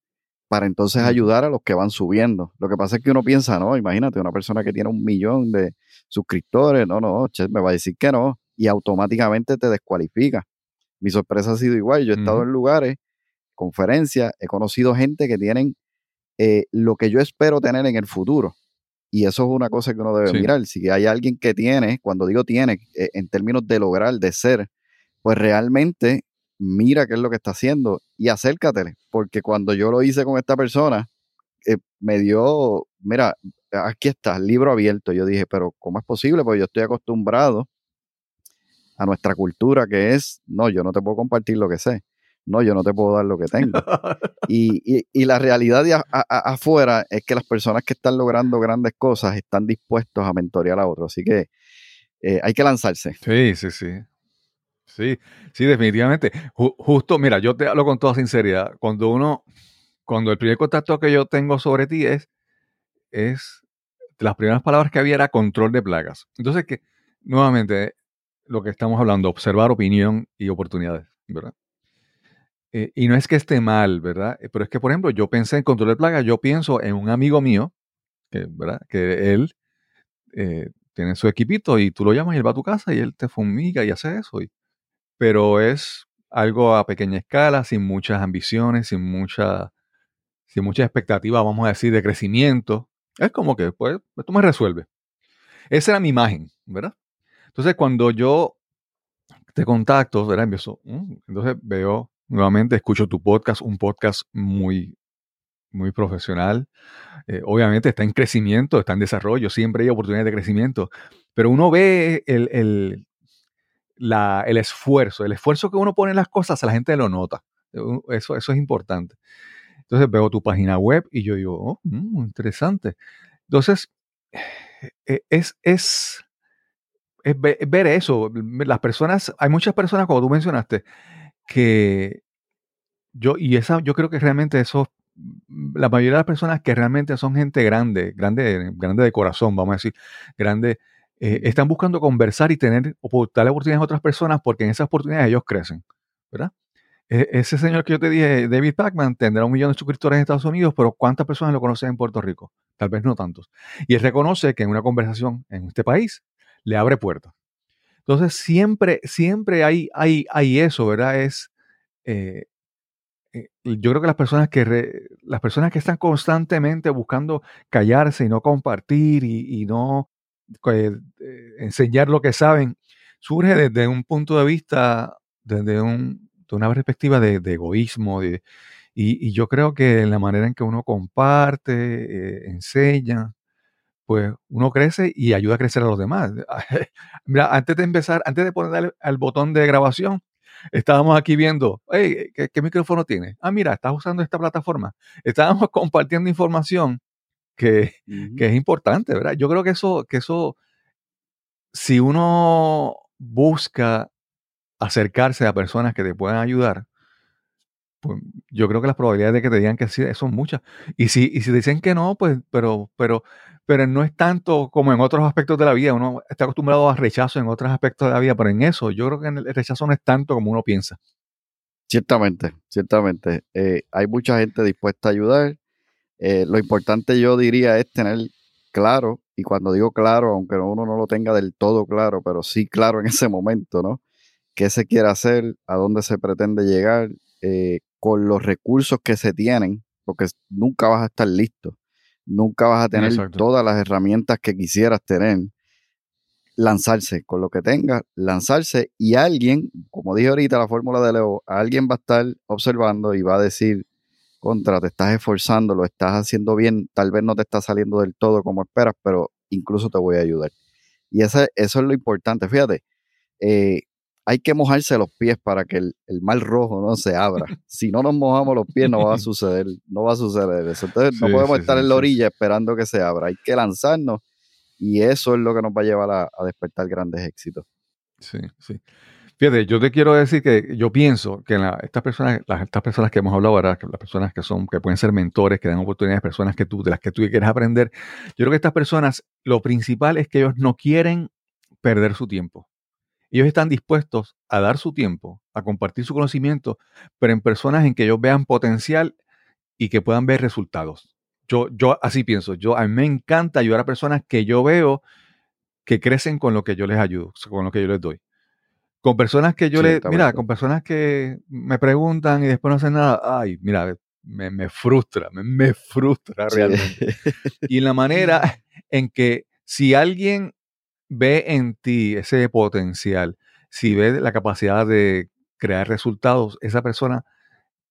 para entonces ayudar a los que van subiendo. Lo que pasa es que uno piensa, no, imagínate, una persona que tiene un millón de suscriptores, no, no, che, me va a decir que no, y automáticamente te descualifica. Mi sorpresa ha sido igual, yo he estado en lugares, conferencias, he conocido gente que tienen eh, lo que yo espero tener en el futuro. Y eso es una cosa que uno debe mirar. Si hay alguien que tiene, cuando digo tiene, eh, en términos de lograr, de ser, pues realmente mira qué es lo que está haciendo y acércatele. Porque cuando yo lo hice con esta persona, eh, me dio, mira, aquí está, libro abierto. Yo dije, pero ¿cómo es posible? Porque yo estoy acostumbrado a nuestra cultura que es, no, yo no te puedo compartir lo que sé no, yo no te puedo dar lo que tengo. *laughs* y, la realidad de afuera es que las personas que están logrando grandes cosas están dispuestos a mentorear a otros. Así que eh, hay que lanzarse. Sí, sí, sí. Sí, sí, definitivamente. justo, mira, yo te hablo con toda sinceridad. Cuando uno, cuando el primer contacto que yo tengo sobre ti es, es, las primeras palabras que había era control de plagas. Entonces, que, nuevamente, lo que estamos hablando, observar opinión y oportunidades, ¿verdad? Eh, y no es que esté mal, ¿verdad? Eh, pero es que, por ejemplo, yo pensé en control de plaga, yo pienso en un amigo mío, que, ¿verdad? Que él eh, tiene su equipito y tú lo llamas y él va a tu casa y él te fumiga y hace eso. Pero es algo a pequeña escala, sin muchas ambiciones, sin mucha, sin mucha expectativa, vamos a decir, de crecimiento. Es como que, pues, esto me resuelve. Esa era mi imagen, ¿verdad? Entonces, cuando yo te contacto, ¿verdad? Mm", entonces veo Nuevamente escucho tu podcast, un podcast muy, muy profesional. Eh, obviamente está en crecimiento, está en desarrollo, siempre hay oportunidades de crecimiento, pero uno ve el, el, la, el esfuerzo, el esfuerzo que uno pone en las cosas, la gente lo nota. Eso, eso es importante. Entonces veo tu página web y yo digo, oh, mm, interesante. Entonces, eh, es, es, es, ver eso. Las personas, hay muchas personas, como tú mencionaste, que yo, y esa, yo creo que realmente eso, la mayoría de las personas que realmente son gente grande, grande, grande de corazón, vamos a decir, grande, eh, están buscando conversar y tener, darle oportunidades a otras personas porque en esas oportunidades ellos crecen, ¿verdad? E, ese señor que yo te dije, David Pacman, tendrá un millón de suscriptores en Estados Unidos, pero ¿cuántas personas lo conocen en Puerto Rico? Tal vez no tantos. Y él reconoce que en una conversación en este país le abre puertas. Entonces, siempre, siempre hay, hay, hay eso, ¿verdad? Es, eh, eh, yo creo que las personas que, las personas que están constantemente buscando callarse y no compartir y, y no eh, enseñar lo que saben, surge desde un punto de vista, desde un, una perspectiva de, egoísmo. Y, yo creo que la manera en que uno comparte, enseña, pues uno crece y ayuda a crecer a los demás. *laughs* Mira, antes de empezar, antes de poner al botón de grabación, estábamos aquí viendo, hey, ¿qué, micrófono tiene? Ah, mira, estás usando esta plataforma. Estábamos *laughs* compartiendo información que, es importante, ¿verdad? Yo creo que eso, que eso, si uno busca acercarse a personas que te puedan ayudar, pues yo creo que las probabilidades de que te digan que sí son muchas. Y si, y si dicen que no, pues, pero, pero, pero no es tanto como en otros aspectos de la vida. Uno está acostumbrado a rechazo en otros aspectos de la vida, pero en eso yo creo que el rechazo no es tanto como uno piensa. Ciertamente, ciertamente. Eh, hay mucha gente dispuesta a ayudar. Eh, lo importante yo diría es tener claro, y cuando digo claro, aunque uno no lo tenga del todo claro, pero sí claro en ese momento, ¿no? ¿Qué se quiere hacer? ¿A dónde se pretende llegar? Eh, con los recursos que se tienen, porque nunca vas a estar listo, nunca vas a tener todas las herramientas que quisieras tener. Lanzarse con lo que tengas, lanzarse y alguien, como dije ahorita la fórmula de Leo, alguien va a estar observando y va a decir, contra, te estás esforzando, lo estás haciendo bien, tal vez no te está saliendo del todo como esperas, pero incluso te voy a ayudar. Y eso es lo importante, fíjate, eh, hay que mojarse los pies para que el, el, mar rojo no se abra. *laughs* Si no nos mojamos los pies, no va a *laughs* suceder, no va a suceder eso. Entonces, no podemos estar en la orilla esperando que se abra. Hay que lanzarnos y eso es lo que nos va a llevar a, despertar grandes éxitos. Sí, sí. Fíjate, yo te quiero decir que yo pienso que estas personas, las, estas personas que hemos hablado ahora, las personas que son, que pueden ser mentores, que dan oportunidades, personas que tú, de las que tú quieres aprender, yo creo que estas personas, lo principal es que ellos no quieren perder su tiempo ellos están dispuestos a dar su tiempo, a compartir su conocimiento, pero en personas en que ellos vean potencial y que puedan ver resultados. Yo, yo así pienso, yo a mí me encanta ayudar a personas que yo veo que crecen con lo que yo les ayudo, con lo que yo les doy. Con personas que yo les, mira, con personas que me preguntan y después no hacen nada, ay, mira, me, frustra, me, frustra realmente. *laughs* y la manera *laughs* en que si alguien ve en ti ese potencial, si ve la capacidad de crear resultados, esa persona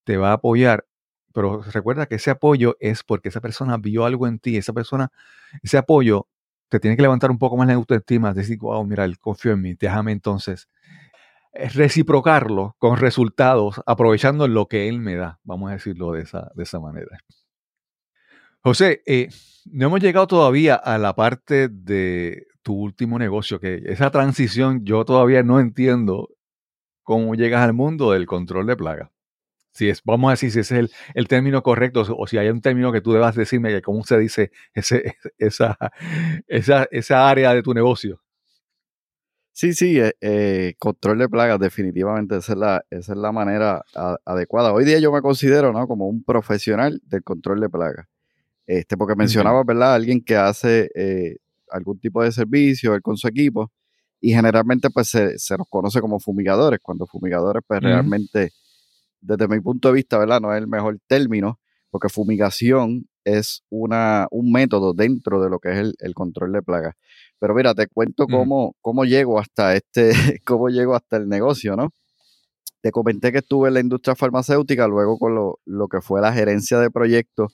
te va a apoyar. Pero recuerda que ese apoyo es porque esa persona vio algo en ti, esa persona, ese apoyo te tiene que levantar un poco más la autoestima, decir, wow, mira, él confió en mí, déjame entonces reciprocarlo con resultados, aprovechando lo que él me da, vamos a decirlo de esa, de esa manera. José, eh, no hemos llegado todavía a la parte de tu último negocio, que esa transición yo todavía no entiendo cómo llegas al mundo del control de plaga. Si es, vamos a decir si es el, término correcto o si hay un término que tú debas decirme que cómo se dice ese, *laughs* esa, esa, esa área de tu negocio. Sí, sí, eh, eh, control de plagas, definitivamente esa es la, esa es la manera adecuada. Hoy día yo me considero ¿no? como un profesional del control de plagas. Este, porque mencionaba, ¿verdad? Alguien que hace eh, algún tipo de servicio él con su equipo y generalmente pues se, se nos conoce como fumigadores, cuando fumigadores pues realmente desde mi punto de vista, ¿verdad? No es el mejor término, porque fumigación es una, un método dentro de lo que es el, control de plagas. Pero mira, te cuento cómo, cómo llego hasta este, *laughs* cómo llego hasta el negocio, ¿no? Te comenté que estuve en la industria farmacéutica, luego con lo, lo que fue la gerencia de proyectos,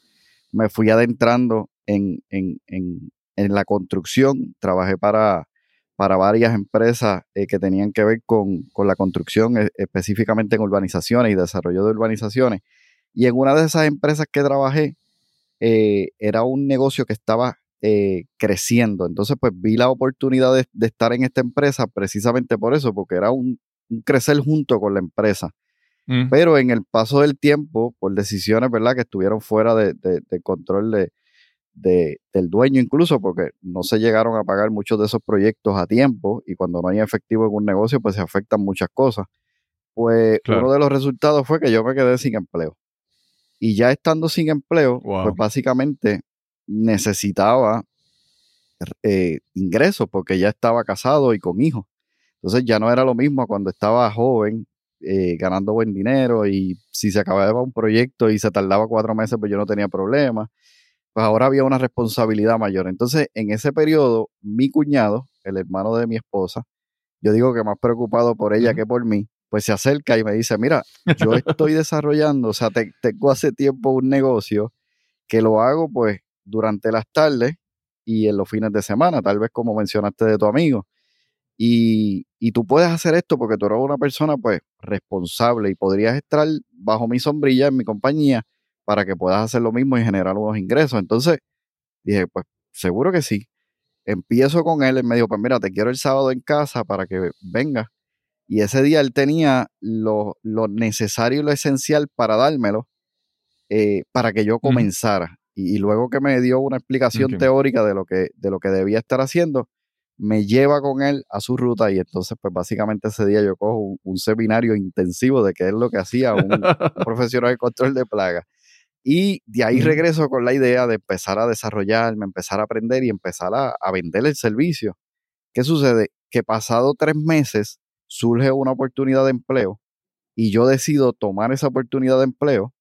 me fui adentrando en, en, en la construcción, trabajé para, para varias empresas eh, que tenían que ver con, la construcción, e, específicamente en urbanizaciones y desarrollo de urbanizaciones. Y en una de esas empresas que trabajé, eh, era un negocio que estaba eh, creciendo. Entonces, pues vi la oportunidad de, estar en esta empresa precisamente por eso, porque era un, crecer junto con la empresa. Mm. Pero en el paso del tiempo, por decisiones, ¿verdad?, que estuvieron fuera de, de control de, de, del dueño incluso, porque no se llegaron a pagar muchos de esos proyectos a tiempo y cuando no hay efectivo en un negocio, pues se afectan muchas cosas. Pues uno de los resultados fue que yo me quedé sin empleo. Y ya estando sin empleo, pues básicamente necesitaba eh, ingresos porque ya estaba casado y con hijos. Entonces ya no era lo mismo cuando estaba joven, eh, ganando buen dinero y si se acababa un proyecto y se tardaba cuatro meses, pues yo no tenía problema pues ahora había una responsabilidad mayor. Entonces, en ese periodo, mi cuñado, el hermano de mi esposa, yo digo que más preocupado por ella que por mí, pues se acerca y me dice, mira, yo estoy desarrollando, o sea, tengo hace tiempo un negocio que lo hago pues durante las tardes y en los fines de semana, tal vez como mencionaste de tu amigo. Y, y, tú puedes hacer esto porque tú eres una persona pues responsable y podrías estar bajo mi sombrilla en mi compañía para que puedas hacer lo mismo y generar unos ingresos. Entonces dije, pues seguro que sí. Empiezo con él, él me dijo, pues mira, te quiero el sábado en casa para que vengas. Y ese día él tenía lo, lo necesario y lo esencial para dármelo eh, para que yo comenzara. Y, luego que me dio una explicación teórica de lo, que, de lo que debía estar haciendo, me lleva con él a su ruta y entonces pues básicamente ese día yo cojo un, seminario intensivo de qué es lo que hacía un, *laughs* profesional de control de plagas. Y de ahí regreso con la idea de empezar a desarrollarme, empezar a aprender y empezar a, a vender el servicio. ¿Qué sucede? Que pasado tres meses surge una oportunidad de empleo y yo decido tomar esa oportunidad de empleo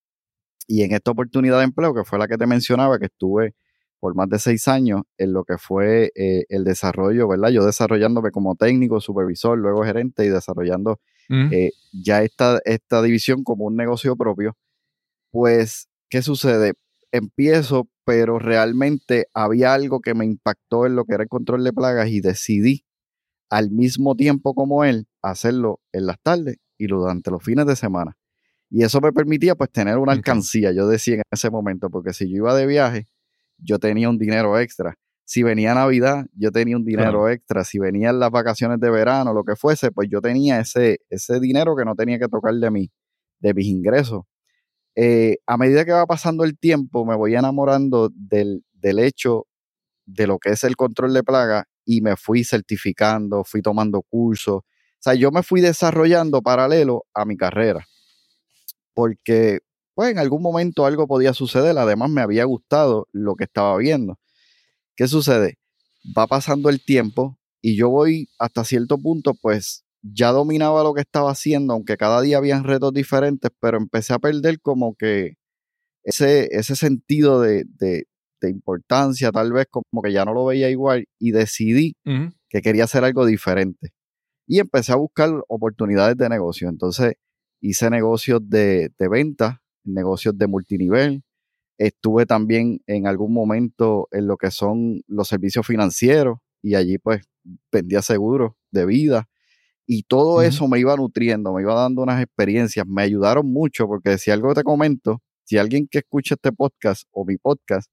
y en esta oportunidad de empleo, que fue la que te mencionaba, que estuve por más de seis años en lo que fue eh, el desarrollo, ¿verdad? Yo desarrollándome como técnico, supervisor, luego gerente y desarrollando eh, ya esta, esta división como un negocio propio, pues, ¿qué sucede? Empiezo, pero realmente había algo que me impactó en lo que era el control de plagas y decidí al mismo tiempo como él hacerlo en las tardes y durante los fines de semana. Y eso me permitía pues tener una alcancía, yo decía en ese momento, porque si yo iba de viaje, yo tenía un dinero extra. Si venía Navidad, yo tenía un dinero extra. Si venían las vacaciones de verano, lo que fuese, pues yo tenía ese, ese dinero que no tenía que tocar de, mí, de mis ingresos. Eh, a medida que va pasando el tiempo, me voy enamorando del, del hecho de lo que es el control de plaga y me fui certificando, fui tomando cursos. O sea, yo me fui desarrollando paralelo a mi carrera. Porque pues en algún momento algo podía suceder, además me había gustado lo que estaba viendo. ¿Qué sucede? Va pasando el tiempo y yo voy hasta cierto punto, pues ya dominaba lo que estaba haciendo, aunque cada día habían retos diferentes, pero empecé a perder como que ese, ese sentido de, de, importancia, tal vez como que ya no lo veía igual y decidí que quería hacer algo diferente. Y empecé a buscar oportunidades de negocio. Entonces hice negocios de, de venta negocios de multinivel. Estuve también en algún momento en lo que son los servicios financieros y allí pues vendía seguros de vida. Y todo eso me iba nutriendo, me iba dando unas experiencias, me ayudaron mucho porque si algo te comento, si alguien que escucha este podcast o mi podcast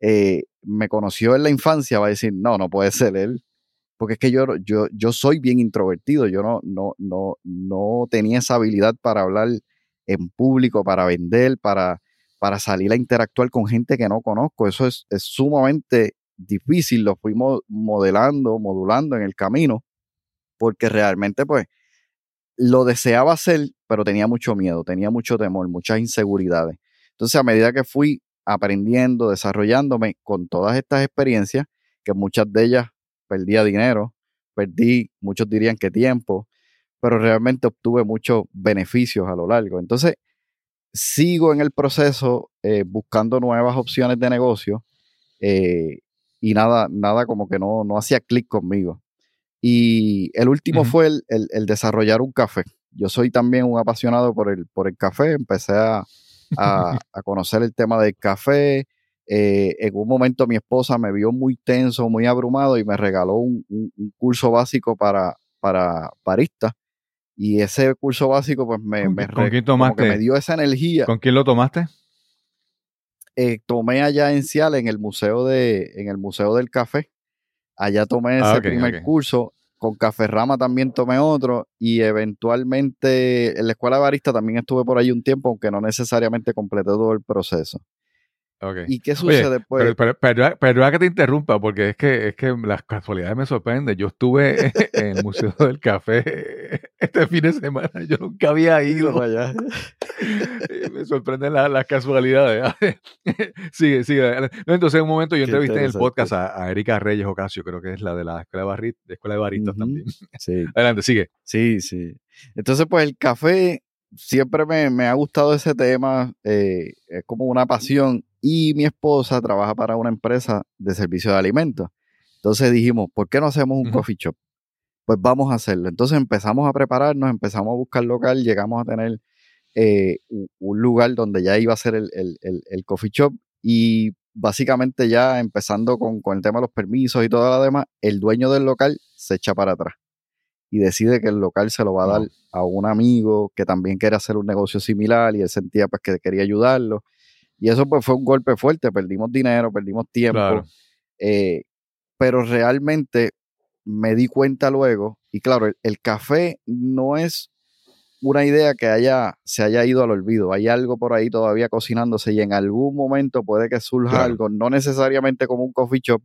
eh, me conoció en la infancia va a decir, no, no puede ser él, porque es que yo, yo, yo soy bien introvertido, yo no, no, no, no tenía esa habilidad para hablar en público, para vender, para, para salir a interactuar con gente que no conozco. Eso es, sumamente difícil, lo fuimos modelando, modulando en el camino, porque realmente pues lo deseaba hacer, pero tenía mucho miedo, tenía mucho temor, muchas inseguridades. Entonces a medida que fui aprendiendo, desarrollándome con todas estas experiencias, que muchas de ellas perdía dinero, perdí, muchos dirían que tiempo, pero realmente obtuve muchos beneficios a lo largo. Entonces, sigo en el proceso eh, buscando nuevas opciones de negocio eh, y nada, nada como que no, no hacía clic conmigo. Y el último fue el, desarrollar un café. Yo soy también un apasionado por el, por el café, empecé a, conocer el tema del café. Eh, en un momento mi esposa me vio muy tenso, muy abrumado y me regaló un, curso básico para, para barista y ese curso básico, pues me, me, me dio esa energía. ¿Con quién lo tomaste? Eh, tomé allá en Cial, en el museo de, en el Museo del Café. Allá tomé ah, ese primer curso. Con Café Rama también tomé otro. Y eventualmente en la escuela de barista también estuve por ahí un tiempo, aunque no necesariamente completé todo el proceso. ¿Y qué sucede después? Pero, pero, que te interrumpa, porque es que, es que las casualidades me sorprenden. Yo estuve *laughs* en el Museo del Café este fin de semana, yo nunca había ido. allá. *laughs* me sorprenden las casualidades. *laughs* sigue, sigue. entonces, en un momento yo entrevisté en el podcast a, Erika Reyes Ocasio, creo que es la de la Escuela de, de, escuela de Baristas también. Sí. Adelante, sigue. Sí, sí. Entonces, pues el café siempre me, me ha gustado ese tema, eh, es como una pasión y mi esposa trabaja para una empresa de servicio de alimentos. Entonces dijimos, ¿por qué no hacemos un coffee shop? Pues vamos a hacerlo. Entonces empezamos a prepararnos, empezamos a buscar local, llegamos a tener eh, un lugar donde ya iba a ser el, coffee shop y básicamente ya empezando con, con, el tema de los permisos y todo lo demás, el dueño del local se echa para atrás y decide que el local se lo va a dar a un amigo que también quiere hacer un negocio similar y él sentía pues que quería ayudarlo. Y eso pues fue un golpe fuerte, perdimos dinero, perdimos tiempo, eh, pero realmente me di cuenta luego, y claro, el, café no es una idea que haya, se haya ido al olvido, hay algo por ahí todavía cocinándose y en algún momento puede que surja algo, no necesariamente como un coffee shop,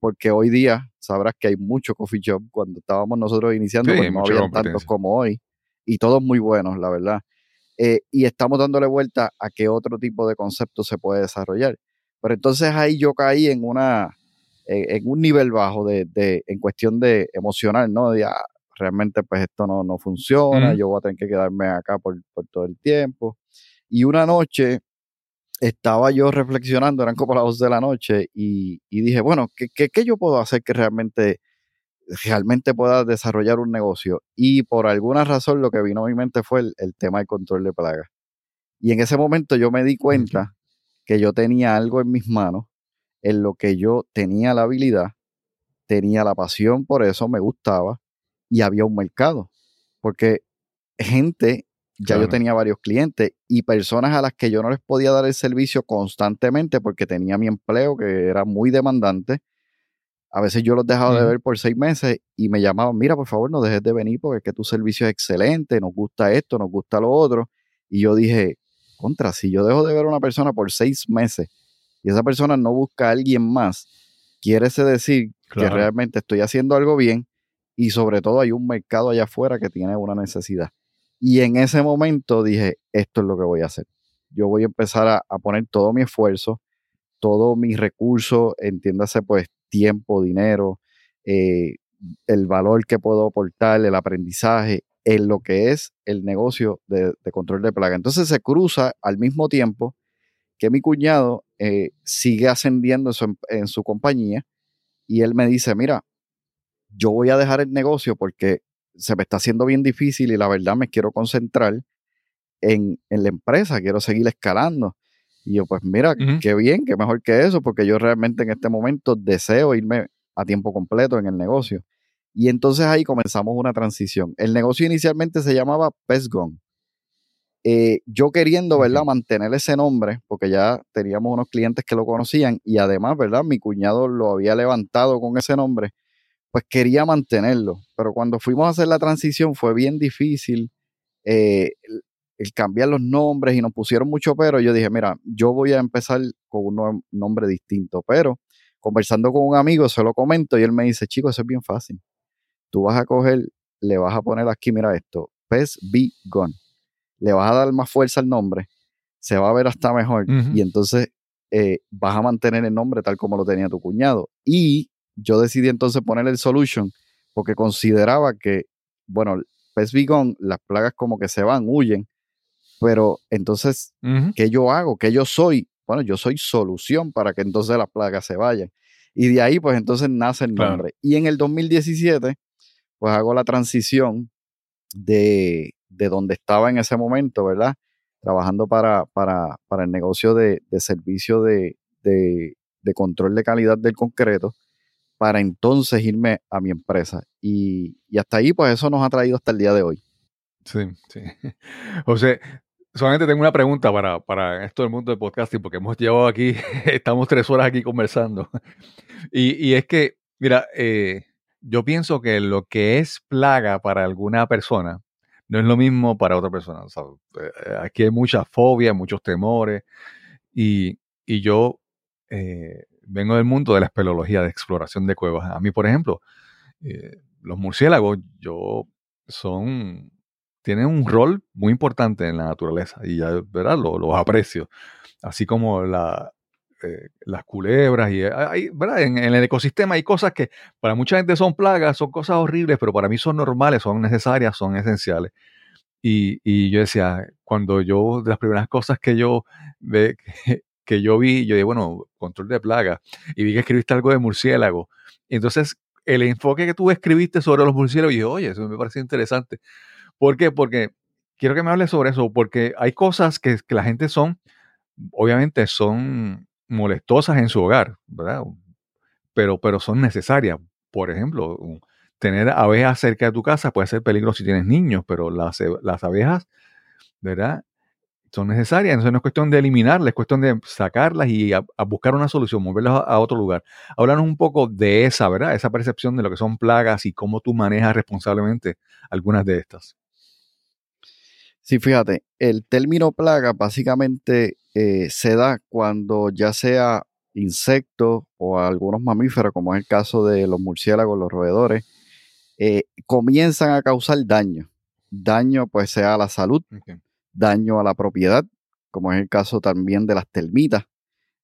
porque hoy día sabrás que hay mucho coffee shop. Cuando estábamos nosotros iniciando, pues no había tantos como hoy. Y todos muy buenos, la verdad. Eh, y estamos dándole vuelta a qué otro tipo de concepto se puede desarrollar. Pero entonces ahí yo caí en una en un nivel bajo de, de, en cuestión de emocional, ¿no? De, ah, realmente pues esto no, no funciona, yo voy a tener que quedarme acá por, por todo el tiempo. Y una noche estaba yo reflexionando, eran como las 2 de la noche, y, dije, bueno, ¿qué, ¿qué, yo puedo hacer que realmente, realmente pueda desarrollar un negocio? Y por alguna razón lo que vino a mi mente fue el, tema del control de plagas. Y en ese momento yo me di cuenta que yo tenía algo en mis manos, en lo que yo tenía la habilidad, tenía la pasión por eso, me gustaba, y había un mercado. Porque gente ya yo tenía varios clientes y personas a las que yo no les podía dar el servicio constantemente porque tenía mi empleo que era muy demandante. A veces yo los dejaba de ver por seis meses y me llamaban, mira, por favor, no dejes de venir porque es que tu servicio es excelente, nos gusta esto, nos gusta lo otro. Y yo dije, contra, si yo dejo de ver a una persona por seis meses y esa persona no busca a alguien más, quiere decir que realmente estoy haciendo algo bien y sobre todo hay un mercado allá afuera que tiene una necesidad. Y en ese momento dije, esto es lo que voy a hacer. Yo voy a empezar a, poner todo mi esfuerzo, todo mi recurso, entiéndase pues tiempo, dinero, eh, el valor que puedo aportar, el aprendizaje en lo que es el negocio de, control de plaga. Entonces se cruza al mismo tiempo que mi cuñado eh, sigue ascendiendo en su compañía y él me dice, mira, yo voy a dejar el negocio porque se me está haciendo bien difícil y la verdad me quiero concentrar en, la empresa, quiero seguir escalando. Y yo, pues mira, qué bien, qué mejor que eso, porque yo realmente en este momento deseo irme a tiempo completo en el negocio. Y entonces ahí comenzamos una transición. El negocio inicialmente se llamaba Pesgon. Eh, yo queriendo, ¿verdad?, mantener ese nombre, porque ya teníamos unos clientes que lo conocían y además, ¿verdad?, mi cuñado lo había levantado con ese nombre pues quería mantenerlo. Pero cuando fuimos a hacer la transición fue bien difícil eh, el, cambiar los nombres y nos pusieron mucho pero. Yo dije, mira, yo voy a empezar con un nombre distinto. Pero conversando con un amigo, se lo comento y él me dice, chico, eso es bien fácil. Tú vas a coger, le vas a poner aquí, mira esto, Pez Be Gone. Le vas a dar más fuerza al nombre, se va a ver hasta mejor y entonces eh, vas a mantener el nombre tal como lo tenía tu cuñado. Y yo decidí entonces poner el solution porque consideraba que, bueno, pez bigón, las plagas como que se van, huyen, pero entonces, ¿qué yo hago? ¿Qué yo soy? Bueno, yo soy solución para que entonces las plagas se vayan. Y de ahí, pues entonces nace el nombre. Y en el 2017, pues hago la transición de, de donde estaba en ese momento, ¿verdad? Trabajando para, para, para el negocio de, de servicio de, de, de control de calidad del concreto para entonces irme a mi empresa. Y, hasta ahí, pues eso nos ha traído hasta el día de hoy. Sí, sí. *laughs* José, solamente tengo una pregunta para, para esto del mundo del podcasting, porque hemos llevado aquí, *laughs* estamos tres horas aquí conversando. Y, es que, mira, eh, yo pienso que lo que es plaga para alguna persona no es lo mismo para otra persona. Eh, aquí hay mucha fobia, muchos temores. Y, y yo eh, vengo del mundo de la espeleología, de exploración de cuevas. A mí, por ejemplo, eh, los murciélagos, yo son, tienen un rol muy importante en la naturaleza y ya, ¿verdad? Los, aprecio. Así como la, eh, las culebras y hay, ¿verdad? En, el ecosistema hay cosas que para mucha gente son plagas, son cosas horribles, pero para mí son normales, son necesarias, son esenciales. Y, y yo decía, cuando yo, de las primeras cosas que yo ve, *laughs* que yo vi, yo dije, bueno, control de plaga, y vi que escribiste algo de murciélago. entonces, el enfoque que tú escribiste sobre los murciélagos, dije, oye, eso me parece interesante. ¿Por qué? Porque quiero que me hables sobre eso, porque hay cosas que, la gente son, obviamente son molestosas en su hogar, ¿verdad? Pero, pero son necesarias. Por ejemplo, tener abejas cerca de tu casa puede ser peligroso si tienes niños, pero las, abejas, ¿verdad? Son necesarias. Entonces no es cuestión de eliminarlas, es cuestión de sacarlas y a, buscar una solución, moverlas a, otro lugar. Háblanos un poco de esa, ¿verdad? Esa percepción de lo que son plagas y cómo tú manejas responsablemente algunas de estas. Sí, fíjate, el término plaga básicamente eh, se da cuando ya sea insectos o algunos mamíferos, como es el caso de los murciélagos, los roedores, eh, comienzan a causar daño. Daño pues sea a la salud, daño a la propiedad, como es el caso también de las termitas.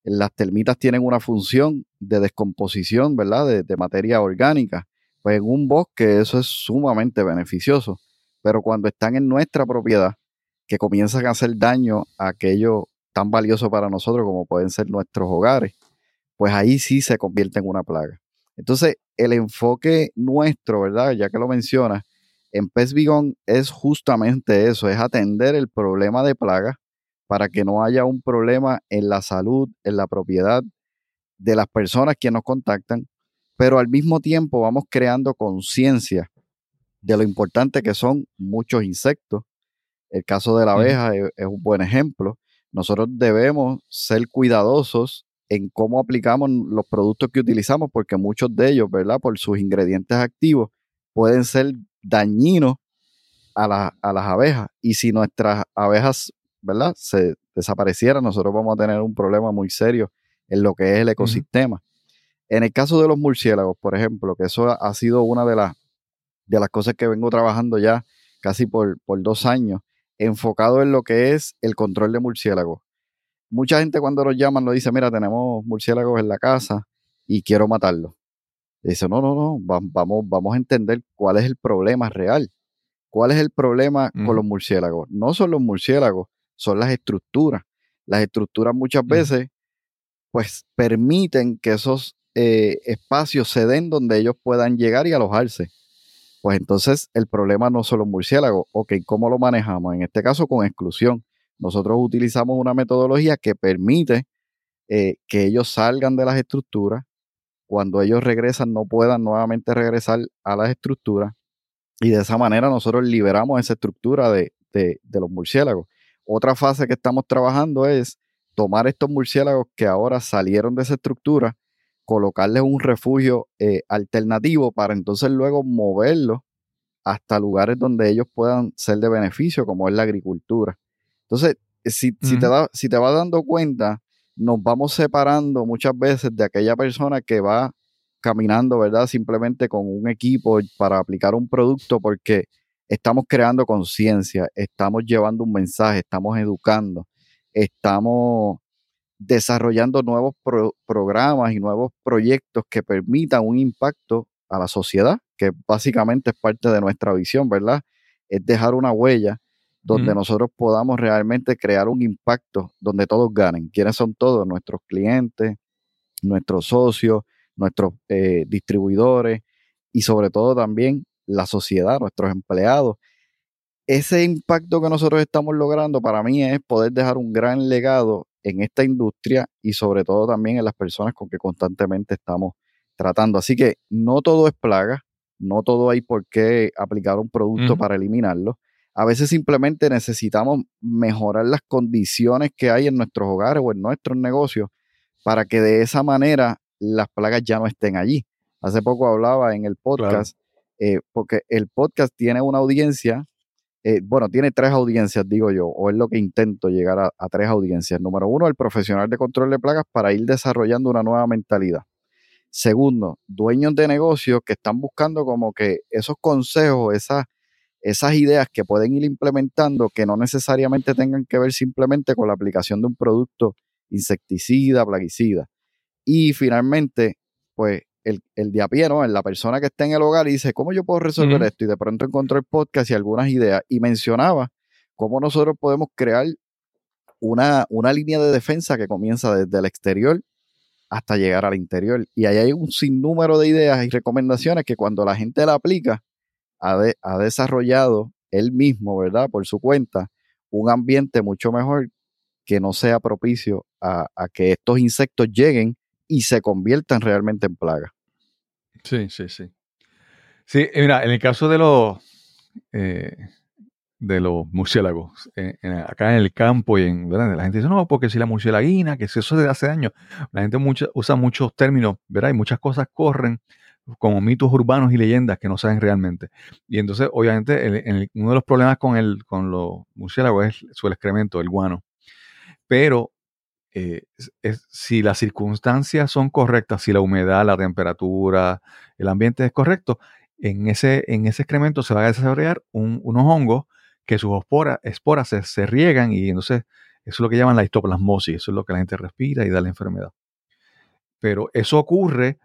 Las termitas tienen una función de descomposición, ¿verdad? De, de materia orgánica. Pues en un bosque eso es sumamente beneficioso. Pero cuando están en nuestra propiedad, que comienzan a hacer daño a aquello tan valioso para nosotros como pueden ser nuestros hogares, pues ahí sí se convierte en una plaga. Entonces, el enfoque nuestro, ¿verdad? Ya que lo menciona, en Pest es justamente eso, es atender el problema de plaga para que no haya un problema en la salud, en la propiedad de las personas que nos contactan, pero al mismo tiempo vamos creando conciencia de lo importante que son muchos insectos. El caso de la abeja es, un buen ejemplo. Nosotros debemos ser cuidadosos en cómo aplicamos los productos que utilizamos, porque muchos de ellos, ¿verdad? Por sus ingredientes activos, pueden ser dañinos a, a las abejas. Y si nuestras abejas, ¿verdad? Se desaparecieran, nosotros vamos a tener un problema muy serio en lo que es el ecosistema. En el caso de los murciélagos, por ejemplo, que eso ha sido una de las de las cosas que vengo trabajando ya casi por, por dos años, enfocado en lo que es el control de murciélagos. Mucha gente cuando nos llaman nos dice, mira, tenemos murciélagos en la casa y quiero matarlos. Dice, no, no, no, vamos, vamos a entender cuál es el problema real. ¿Cuál es el problema con los murciélagos? No son los murciélagos, son las estructuras. Las estructuras muchas veces, pues, permiten que esos eh, espacios se den donde ellos puedan llegar y alojarse. Pues entonces el problema no son los murciélagos. Ok, ¿cómo lo manejamos? En este caso con exclusión. Nosotros utilizamos una metodología que permite eh, que ellos salgan de las estructuras. Cuando ellos regresan, no puedan nuevamente regresar a las estructuras. Y de esa manera nosotros liberamos esa estructura de, los murciélagos. Otra fase que estamos trabajando es tomar estos murciélagos que ahora salieron de esa estructura colocarles un refugio eh, alternativo para entonces luego moverlos hasta lugares donde ellos puedan ser de beneficio, como es la agricultura. Entonces, si, te, da, si te vas dando cuenta, nos vamos separando muchas veces de aquella persona que va caminando, ¿verdad? Simplemente con un equipo para aplicar un producto porque estamos creando conciencia, estamos llevando un mensaje, estamos educando, estamos desarrollando nuevos programas y nuevos proyectos que permitan un impacto a la sociedad, que básicamente es parte de nuestra visión, ¿verdad? Es dejar una huella donde nosotros podamos realmente crear un impacto donde todos ganen. ¿Quiénes son todos? Nuestros clientes, nuestros socios, nuestros eh, distribuidores y sobre todo también la sociedad, nuestros empleados. Ese impacto que nosotros estamos logrando para mí es poder dejar un gran legado en esta industria y sobre todo también en las personas con que constantemente estamos tratando. Así que no todo es plaga, no todo hay por qué aplicar un producto para eliminarlo. A veces simplemente necesitamos mejorar las condiciones que hay en nuestros hogares o en nuestros negocios para que de esa manera las plagas ya no estén allí. Hace poco hablaba en el podcast, eh, porque el podcast tiene una audiencia eh, bueno, tiene tres audiencias, digo yo, o es lo que intento llegar a, tres audiencias. Número uno, el profesional de control de plagas para ir desarrollando una nueva mentalidad. Segundo, dueños de negocios que están buscando como que esos consejos, esas, esas ideas que pueden ir implementando que no necesariamente tengan que ver simplemente con la aplicación de un producto insecticida, plaguicida. Y finalmente, pues el, el de a pie, ¿no? La persona que está en el hogar y dice, ¿cómo yo puedo resolver esto? Y de pronto encontró el podcast y algunas ideas y mencionaba cómo nosotros podemos crear una, una línea de defensa que comienza desde el exterior hasta llegar al interior. Y ahí hay un sinnúmero de ideas y recomendaciones que cuando la gente la aplica, ha, ha desarrollado él mismo, ¿verdad? Por su cuenta, un ambiente mucho mejor que no sea propicio a, a que estos insectos lleguen y se conviertan realmente en plagas. Sí, sí, sí. Sí, mira, en el caso de los eh, de los murciélagos, acá en el campo y en la gente dice, no, porque si la murcielaguina, que si eso de hace años, la gente usa muchos términos, ¿verdad? Y muchas cosas corren como mitos urbanos y leyendas que no saben realmente. Y entonces, obviamente, uno de los problemas con, el, con los murciélagos es su excremento, el guano. Pero eh, si las circunstancias son correctas, si la humedad, la temperatura, el ambiente es correcto, en ese, en ese excremento se va a desarrollar unos hongos que sus esporas, se, riegan y entonces eso es lo que llaman la histoplasmosis, eso es lo que la gente respira y da la enfermedad. Pero eso ocurre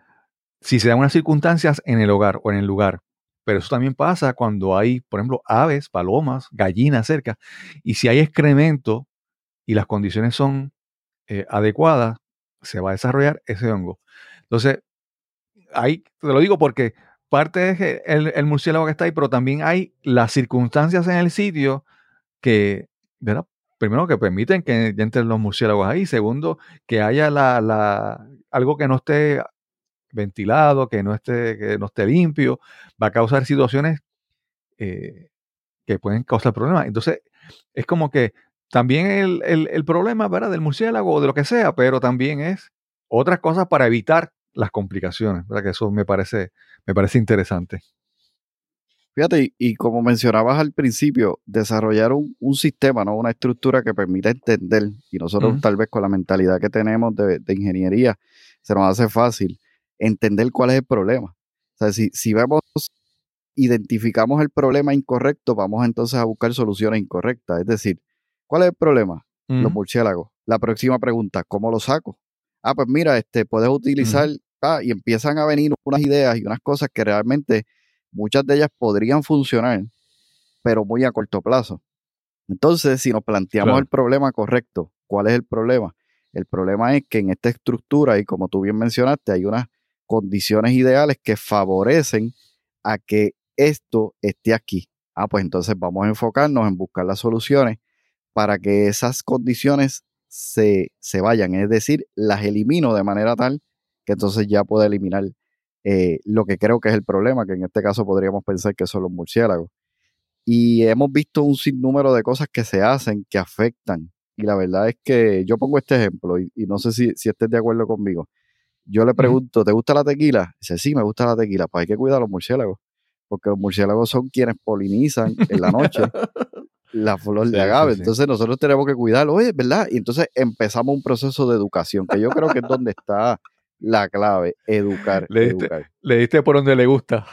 si se dan unas circunstancias en el hogar o en el lugar. Pero eso también pasa cuando hay, por ejemplo, aves, palomas, gallinas cerca. Y si hay excremento y las condiciones son eh, adecuadas, se va a desarrollar ese hongo. Entonces, ahí te lo digo porque parte es el, murciélago que está ahí, pero también hay las circunstancias en el sitio que, ¿verdad? Primero, que permiten que entren los murciélagos ahí. Segundo, que haya la, algo que no esté ventilado, que no esté, que no esté limpio, va a causar situaciones eh, que pueden causar problemas. Entonces, es como que también el, el, problema ¿verdad? del murciélago o de lo que sea, pero también es otras cosas para evitar las complicaciones, ¿verdad? Que eso me parece, me parece interesante. Fíjate, y, como mencionabas al principio, desarrollar un, sistema, ¿no? Una estructura que permita entender, y nosotros tal vez con la mentalidad que tenemos de, ingeniería, se nos hace fácil entender cuál es el problema. O sea, si, si vemos, identificamos el problema incorrecto, vamos entonces a buscar soluciones incorrectas. Es decir, ¿cuál es el problema? Los murciélagos. La próxima pregunta, ¿cómo lo saco? ah, pues mira, este, puedes utilizar, ah, y empiezan a venir unas ideas y unas cosas que realmente muchas de ellas podrían funcionar, pero muy a corto plazo. Entonces, si nos planteamos el problema correcto, ¿cuál es el problema? El problema es que en esta estructura, y como tú bien mencionaste, hay unas condiciones ideales que favorecen a que esto esté aquí. Ah, pues entonces vamos a enfocarnos en buscar las soluciones para que esas condiciones se, vayan, es decir, las elimino de manera tal que entonces ya pueda eliminar eh, lo que creo que es el problema, que en este caso podríamos pensar que son los murciélagos. Y hemos visto un sinnúmero de cosas que se hacen que afectan. Y la verdad es que yo pongo este ejemplo y, no sé si, si estés de acuerdo conmigo. Yo le pregunto, ¿te gusta la tequila? Dice, sí, me gusta la tequila. Pues hay que cuidar a los murciélagos, porque los murciélagos son quienes polinizan en la noche *laughs* la flor de agave. Entonces nosotros tenemos que cuidarlo, oye, ¿verdad? Y entonces empezamos un proceso de educación, que yo creo que es donde está la clave, educar. Le diste, por donde le gusta.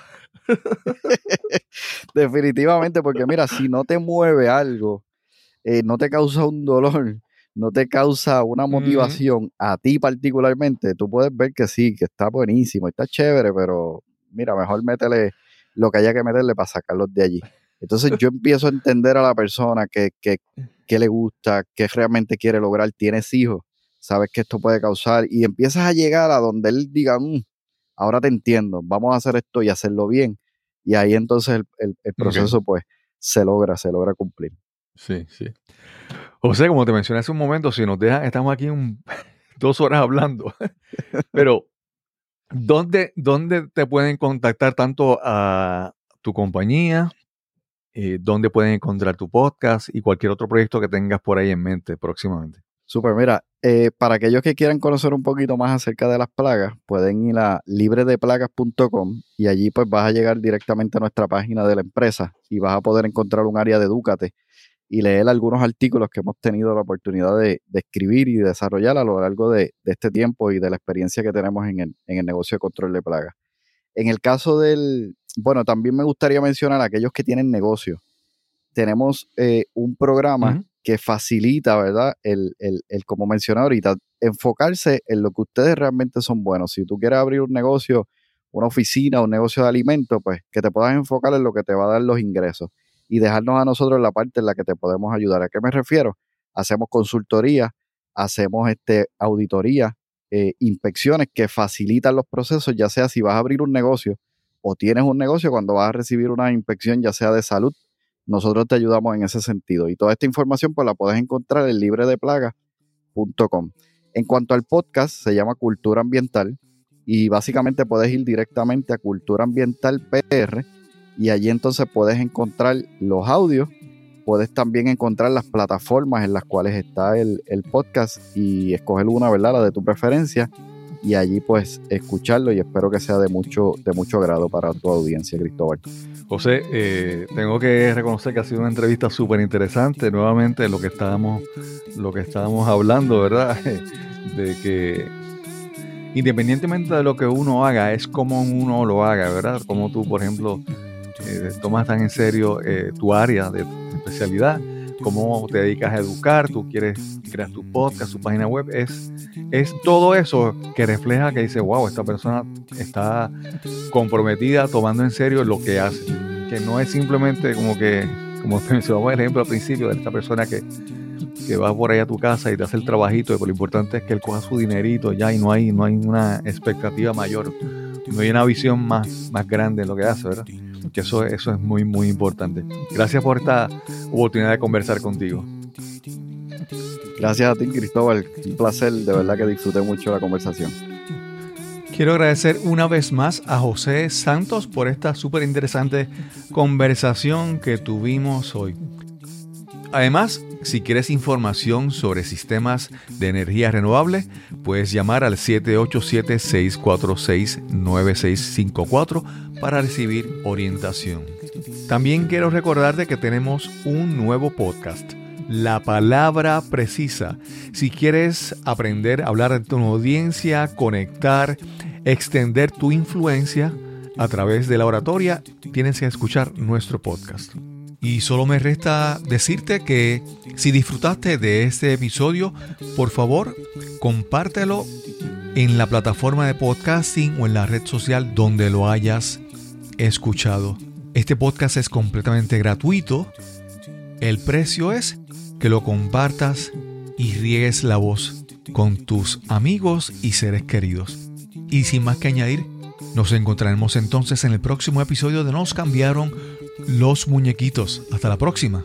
*laughs* Definitivamente, porque mira, si no te mueve algo, eh, no te causa un dolor, no te causa una motivación a ti particularmente, tú puedes ver que sí, que está buenísimo, está chévere, pero mira, mejor métele lo que haya que meterle para sacarlos de allí. Entonces yo empiezo a entender a la persona que, le gusta, que realmente quiere lograr, tienes hijos, sabes que esto puede causar y empiezas a llegar a donde él diga, mm, ahora te entiendo, vamos a hacer esto y hacerlo bien. Y ahí entonces el, proceso pues se logra, se logra cumplir. Sí, sí. José, como te mencioné hace un momento, si nos dejan, estamos aquí *laughs* dos horas hablando, *laughs* pero ¿dónde, ¿dónde te pueden contactar tanto a tu compañía eh, dónde pueden encontrar tu podcast y cualquier otro proyecto que tengas por ahí en mente próximamente. Super, mira, eh, para aquellos que quieran conocer un poquito más acerca de las plagas, pueden ir a libredeplagas.com y allí pues vas a llegar directamente a nuestra página de la empresa y vas a poder encontrar un área de Edúcate y leer algunos artículos que hemos tenido la oportunidad de, escribir y desarrollar a lo largo de, este tiempo y de la experiencia que tenemos en el, en el negocio de control de plagas. En el caso del, bueno, también me gustaría mencionar a aquellos que tienen negocio. Tenemos eh, un programa que facilita, ¿verdad? El, el, el, como mencioné ahorita, enfocarse en lo que ustedes realmente son buenos. Si tú quieres abrir un negocio, una oficina, un negocio de alimentos, pues que te puedas enfocar en lo que te va a dar los ingresos y dejarnos a nosotros la parte en la que te podemos ayudar. ¿A qué me refiero? Hacemos consultoría, hacemos este, auditoría, eh, inspecciones que facilitan los procesos, ya sea si vas a abrir un negocio o tienes un negocio, cuando vas a recibir una inspección, ya sea de salud, nosotros te ayudamos en ese sentido. Y toda esta información pues la puedes encontrar en libredeplaga.com. En cuanto al podcast, se llama Cultura Ambiental y básicamente puedes ir directamente a Cultura Ambiental PR y allí entonces puedes encontrar los audios, puedes también encontrar las plataformas en las cuales está el, el podcast y escoger una, ¿verdad? La de tu preferencia y allí pues escucharlo y espero que sea de mucho, de mucho agrado para tu audiencia, Cristóbal. José, eh, tengo que reconocer que ha sido una entrevista súper interesante. Nuevamente lo que estábamos, lo que estábamos hablando, ¿verdad? *laughs* De que independientemente de lo que uno haga, es como uno lo haga, ¿verdad? Como tú, por ejemplo, eh, tomas tan en serio eh, tu área de especialidad, cómo te dedicas a educar, tú quieres crear tu podcast, tu página web, es, es todo eso que refleja que dice, wow, esta persona está comprometida, tomando en serio lo que hace, que no es simplemente como que, como *laughs* mencionamos el ejemplo al principio de esta persona que que vas por ahí a tu casa y te hace el trabajito, pero lo importante es que él coja su dinerito ya y no hay, no hay una expectativa mayor, no hay una visión más, más grande en lo que hace, ¿verdad? Que eso, eso es muy, muy importante. Gracias por esta oportunidad de conversar contigo. Gracias a ti, Cristóbal. Un placer, de verdad que disfruté mucho la conversación. Quiero agradecer una vez más a José Santos por esta súper interesante conversación que tuvimos hoy. Además, si quieres información sobre sistemas de energía renovable, puedes llamar al 787-646-9654 para recibir orientación. También quiero recordarte que tenemos un nuevo podcast, La Palabra Precisa. Si quieres aprender a hablar a tu audiencia, conectar, extender tu influencia a través de la oratoria, tienes que escuchar nuestro podcast. Y solo me resta decirte que si disfrutaste de este episodio, por favor, compártelo en la plataforma de podcasting o en la red social donde lo hayas escuchado. Este podcast es completamente gratuito. El precio es que lo compartas y riegues la voz con tus amigos y seres queridos. Y sin más que añadir, nos encontraremos entonces en el próximo episodio de Nos cambiaron los muñequitos. Hasta la próxima.